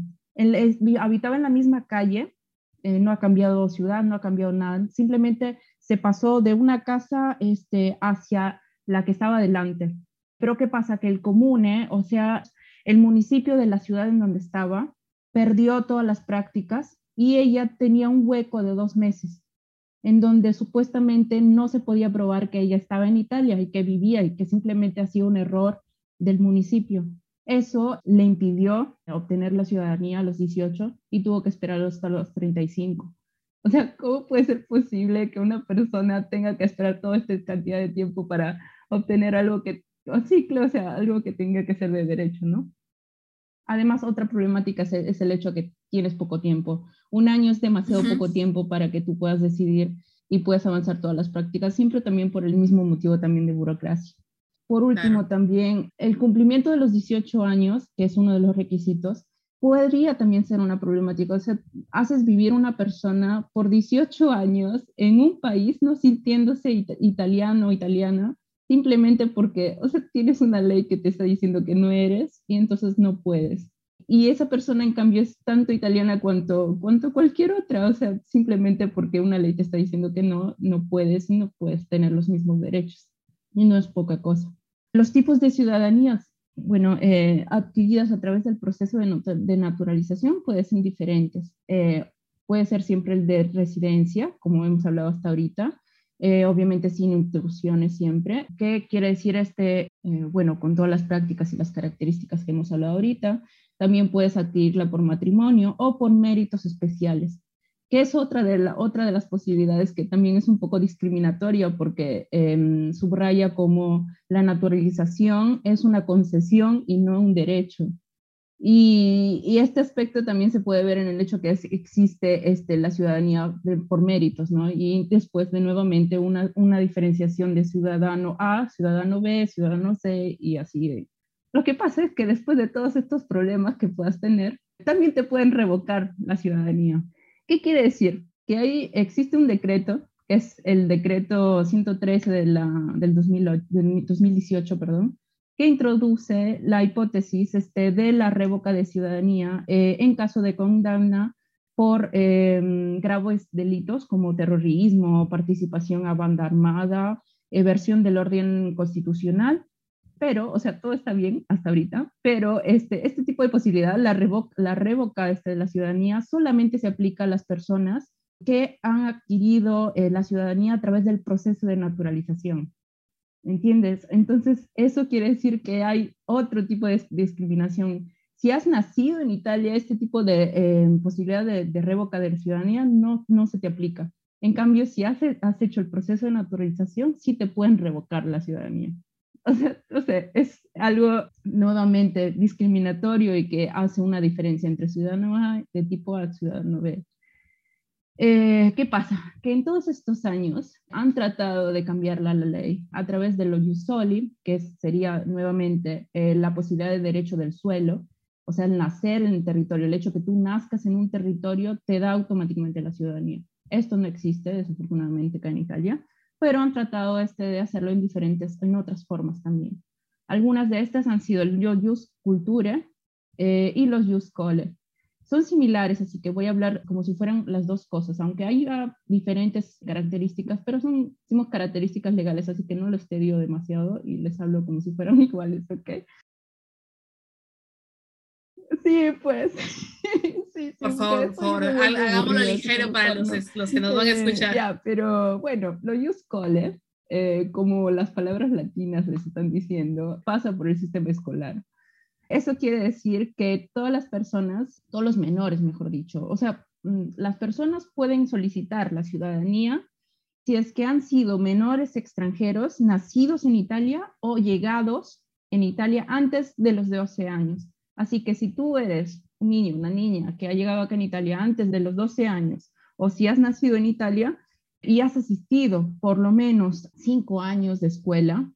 Habitaba en la misma calle, no ha cambiado ciudad, no ha cambiado nada, simplemente se pasó de una casa este, hacia la que estaba delante. Pero ¿qué pasa? Que el comune, o sea, el municipio de la ciudad en donde estaba, perdió todas las prácticas y ella tenía un hueco de dos meses en donde supuestamente no se podía probar que ella estaba en Italia y que vivía y que simplemente hacía un error del municipio. Eso le impidió obtener la ciudadanía a los 18 y tuvo que esperar hasta los 35. O sea, ¿cómo puede ser posible que una persona tenga que esperar toda esta cantidad de tiempo para obtener algo que, o ciclo, o sea, algo que tenga que ser de derecho, ¿no? Además, otra problemática es el, hecho que tienes poco tiempo. Un año es demasiado poco tiempo para que tú puedas decidir y puedas avanzar todas las prácticas, siempre también por el mismo motivo también de burocracia. Por último, también el cumplimiento de los 18 años, que es uno de los requisitos, podría también ser una problemática. O sea, haces vivir una persona por 18 años en un país no sintiéndose italiano o italiana simplemente porque, o sea, tienes una ley que te está diciendo que no eres y entonces no puedes. Y esa persona, en cambio, es tanto italiana cuanto, cuanto cualquier otra, o sea, simplemente porque una ley te está diciendo que no, no puedes y no puedes tener los mismos derechos. Y no es poca cosa. Los tipos de ciudadanías, bueno, eh, adquiridas a través del proceso de, naturalización pueden ser diferentes. Eh, puede ser siempre el de residencia, como hemos hablado hasta ahorita, eh, obviamente sin intrusiones siempre. ¿Qué quiere decir este? Eh, bueno, con todas las prácticas y las características que hemos hablado ahorita, también puedes adquirirla por matrimonio o por méritos especiales, que es otra de, la, otra de las posibilidades que también es un poco discriminatoria porque em, subraya como la naturalización es una concesión y no un derecho. Y, este aspecto también se puede ver en el hecho que existe este, la ciudadanía por méritos, ¿no? Y después de nuevamente una, una, diferenciación de ciudadano A, ciudadano B, ciudadano C y así. Lo que pasa es que después de todos estos problemas que puedas tener, también te pueden revocar la ciudadanía. ¿Qué quiere decir? Que ahí existe un decreto, que es el decreto 113 de la, del 2018, perdón, que introduce la hipótesis este, de la revoca de ciudadanía eh, en caso de condena por em, graves delitos como terrorismo, participación a banda armada, eversión del orden constitucional, pero, o sea, todo está bien hasta ahorita, pero este, este tipo de posibilidad, la, revoca, este, de la ciudadanía, solamente se aplica a las personas que han adquirido eh, la ciudadanía a través del proceso de naturalización. ¿Entiendes? Entonces, eso quiere decir que hay otro tipo de discriminación. Si has nacido en Italia, este tipo de eh, posibilidad de, de, revoca de ciudadanía no, no se te aplica. En cambio, si has, hecho el proceso de naturalización, sí te pueden revocar la ciudadanía. [LAUGHS] O sea, es algo nuevamente discriminatorio y que hace una diferencia entre ciudadano A de tipo A y ciudadano B. Eh, ¿Qué pasa? Que en todos estos años han tratado de cambiar la ley a través de lo Soli, que sería nuevamente eh, la posibilidad de derecho del suelo, o sea, el nacer en el territorio, el hecho que tú nazcas en un territorio te da automáticamente la ciudadanía. Esto no existe, desafortunadamente, acá en Italia, pero han tratado este de hacerlo en diferentes, en otras formas también. Algunas de estas han sido el Jus Culture eh, y los Jus Cole son similares, así que voy a hablar como si fueran las dos cosas, aunque hay diferentes características, pero son características legales, así que no los tedio demasiado y les hablo como si fueran [LAUGHS] iguales, ¿ok? Sí, pues. [LAUGHS] sí, por favor, por favor, hagámoslo ligero para los, los, que nos van a escuchar. Ya, pero bueno, lo use cole, eh, como las palabras latinas les están diciendo, pasa por el sistema escolar. Eso quiere decir que todas las personas, todos los menores, mejor dicho, o sea, mm, las personas pueden solicitar la ciudadanía si es que han sido menores extranjeros nacidos en Italia o llegados en Italia antes de los 12 años. Así que si tú eres un niño, una niña que ha llegado acá en Italia antes de los 12 años, o si has nacido en Italia y has asistido por lo menos cinco años de escuela,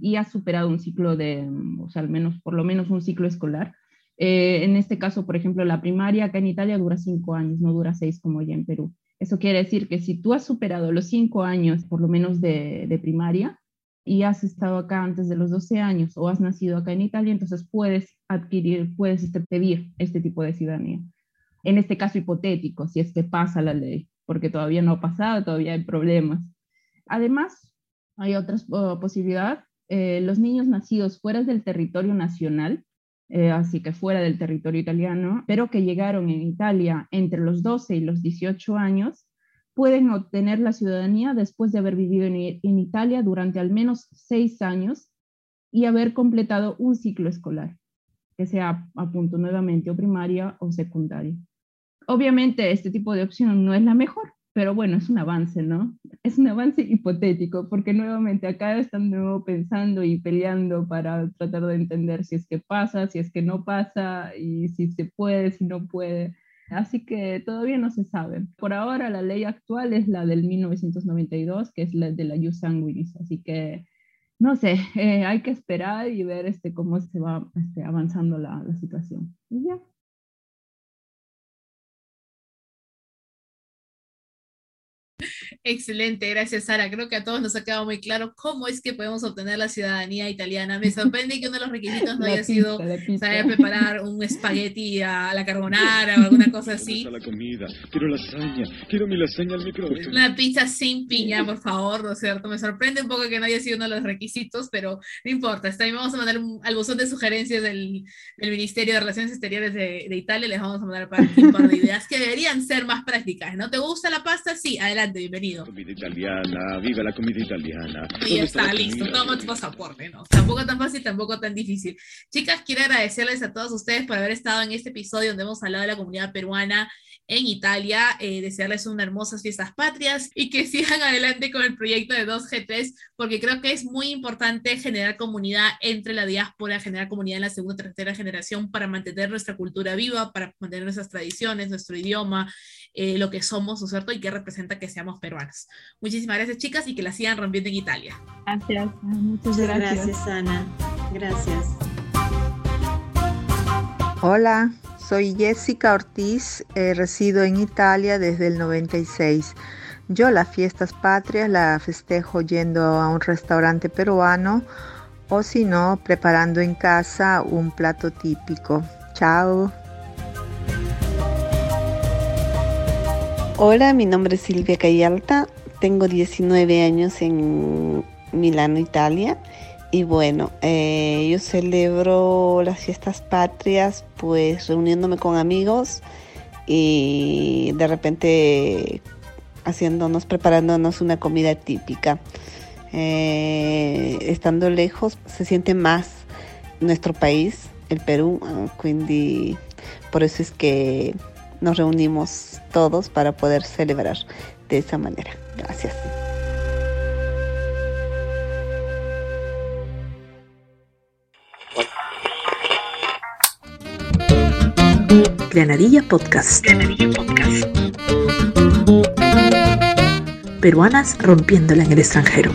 y ha superado un ciclo de, o sea, al menos, por lo menos un ciclo escolar. Eh, en este caso, por ejemplo, la primaria acá en Italia dura cinco años, no dura seis como ya en Perú. Eso quiere decir que si tú has superado los cinco años, por lo menos de, de primaria, y has estado acá antes de los 12 años o has nacido acá en Italia, entonces puedes adquirir, puedes este, pedir este tipo de ciudadanía. En este caso hipotético, si es que pasa la ley, porque todavía no ha pasado, todavía hay problemas. Además, hay otra posibilidad eh, los niños nacidos fuera del territorio nacional, eh, así que fuera del territorio italiano, pero que llegaron en Italia entre los 12 y los 18 años, pueden obtener la ciudadanía después de haber vivido en, Italia durante al menos seis años y haber completado un ciclo escolar, que sea a nuevamente o primaria o secundaria. Obviamente este tipo de opción no es la mejor, pero bueno, es un avance, ¿no? Es un avance hipotético, porque nuevamente acá están nuevo pensando y peleando para tratar de entender si es que pasa, si es que no pasa, y si se puede, si no puede. Así que todavía no se sabe. Por ahora la ley actual es la del 1992, que es la de la Jus Sanguinis, así que no sé, eh, hay que esperar y ver este, cómo se va este, avanzando la, la situación. Y ya. Excelente, gracias Sara. Creo que a todos nos ha quedado muy claro cómo es que podemos obtener la ciudadanía italiana. Me sorprende que uno de los requisitos no haya sido saber preparar un espagueti a la carbonara o alguna cosa así. La comida. Quiero lasaña, quiero mi lasaña al microondas. Una pizza sin piña, por favor, ¿no es cierto? Me sorprende un poco que no haya sido uno de los requisitos, pero no importa. Bien, vamos a mandar un, al buzón de sugerencias del, del, Ministerio de Relaciones Exteriores de, de Italia. Les vamos a mandar para un par de ideas que deberían ser más prácticas. ¿No te gusta la pasta? Sí, adelante, bienvenido. Comida italiana, viva la comida italiana. Y está, listo, toma tu pasaporte, ¿no? Tampoco tan fácil, tampoco tan difícil. Chicas, quiero agradecerles a todos ustedes por haber estado en este episodio donde hemos hablado de la comunidad peruana en Italia, eh, desearles unas hermosas fiestas patrias y que [LAUGHS] sigan adelante con el proyecto de 2G3, porque creo que es muy importante generar comunidad entre la diáspora, generar comunidad en la segunda y tercera generación para mantener nuestra cultura viva, para mantener nuestras tradiciones, nuestro idioma, eh, lo que somos, ¿no es cierto? Y que representa que seamos peruanos. Muchísimas gracias, chicas, y que la sigan rompiendo en Italia. Gracias, muchas gracias. Gracias, Ana. Gracias. Hola, soy Jessica Ortiz, eh, resido en Italia desde el 96. Yo las fiestas patrias la festejo yendo a un restaurante peruano o si no, preparando en casa un plato típico. Chao. Hola, mi nombre es Silvia Cayalta, tengo 19 años en Milano, Italia. Y bueno, eh, yo celebro las fiestas patrias pues reuniéndome con amigos y de repente haciéndonos, preparándonos una comida típica. Eh, estando lejos se siente más nuestro país, el Perú, quindi por eso es que nos reunimos todos para poder celebrar de esa manera. Gracias. Granadilla Podcast. Granadilla Podcast. Peruanas rompiéndola en el extranjero.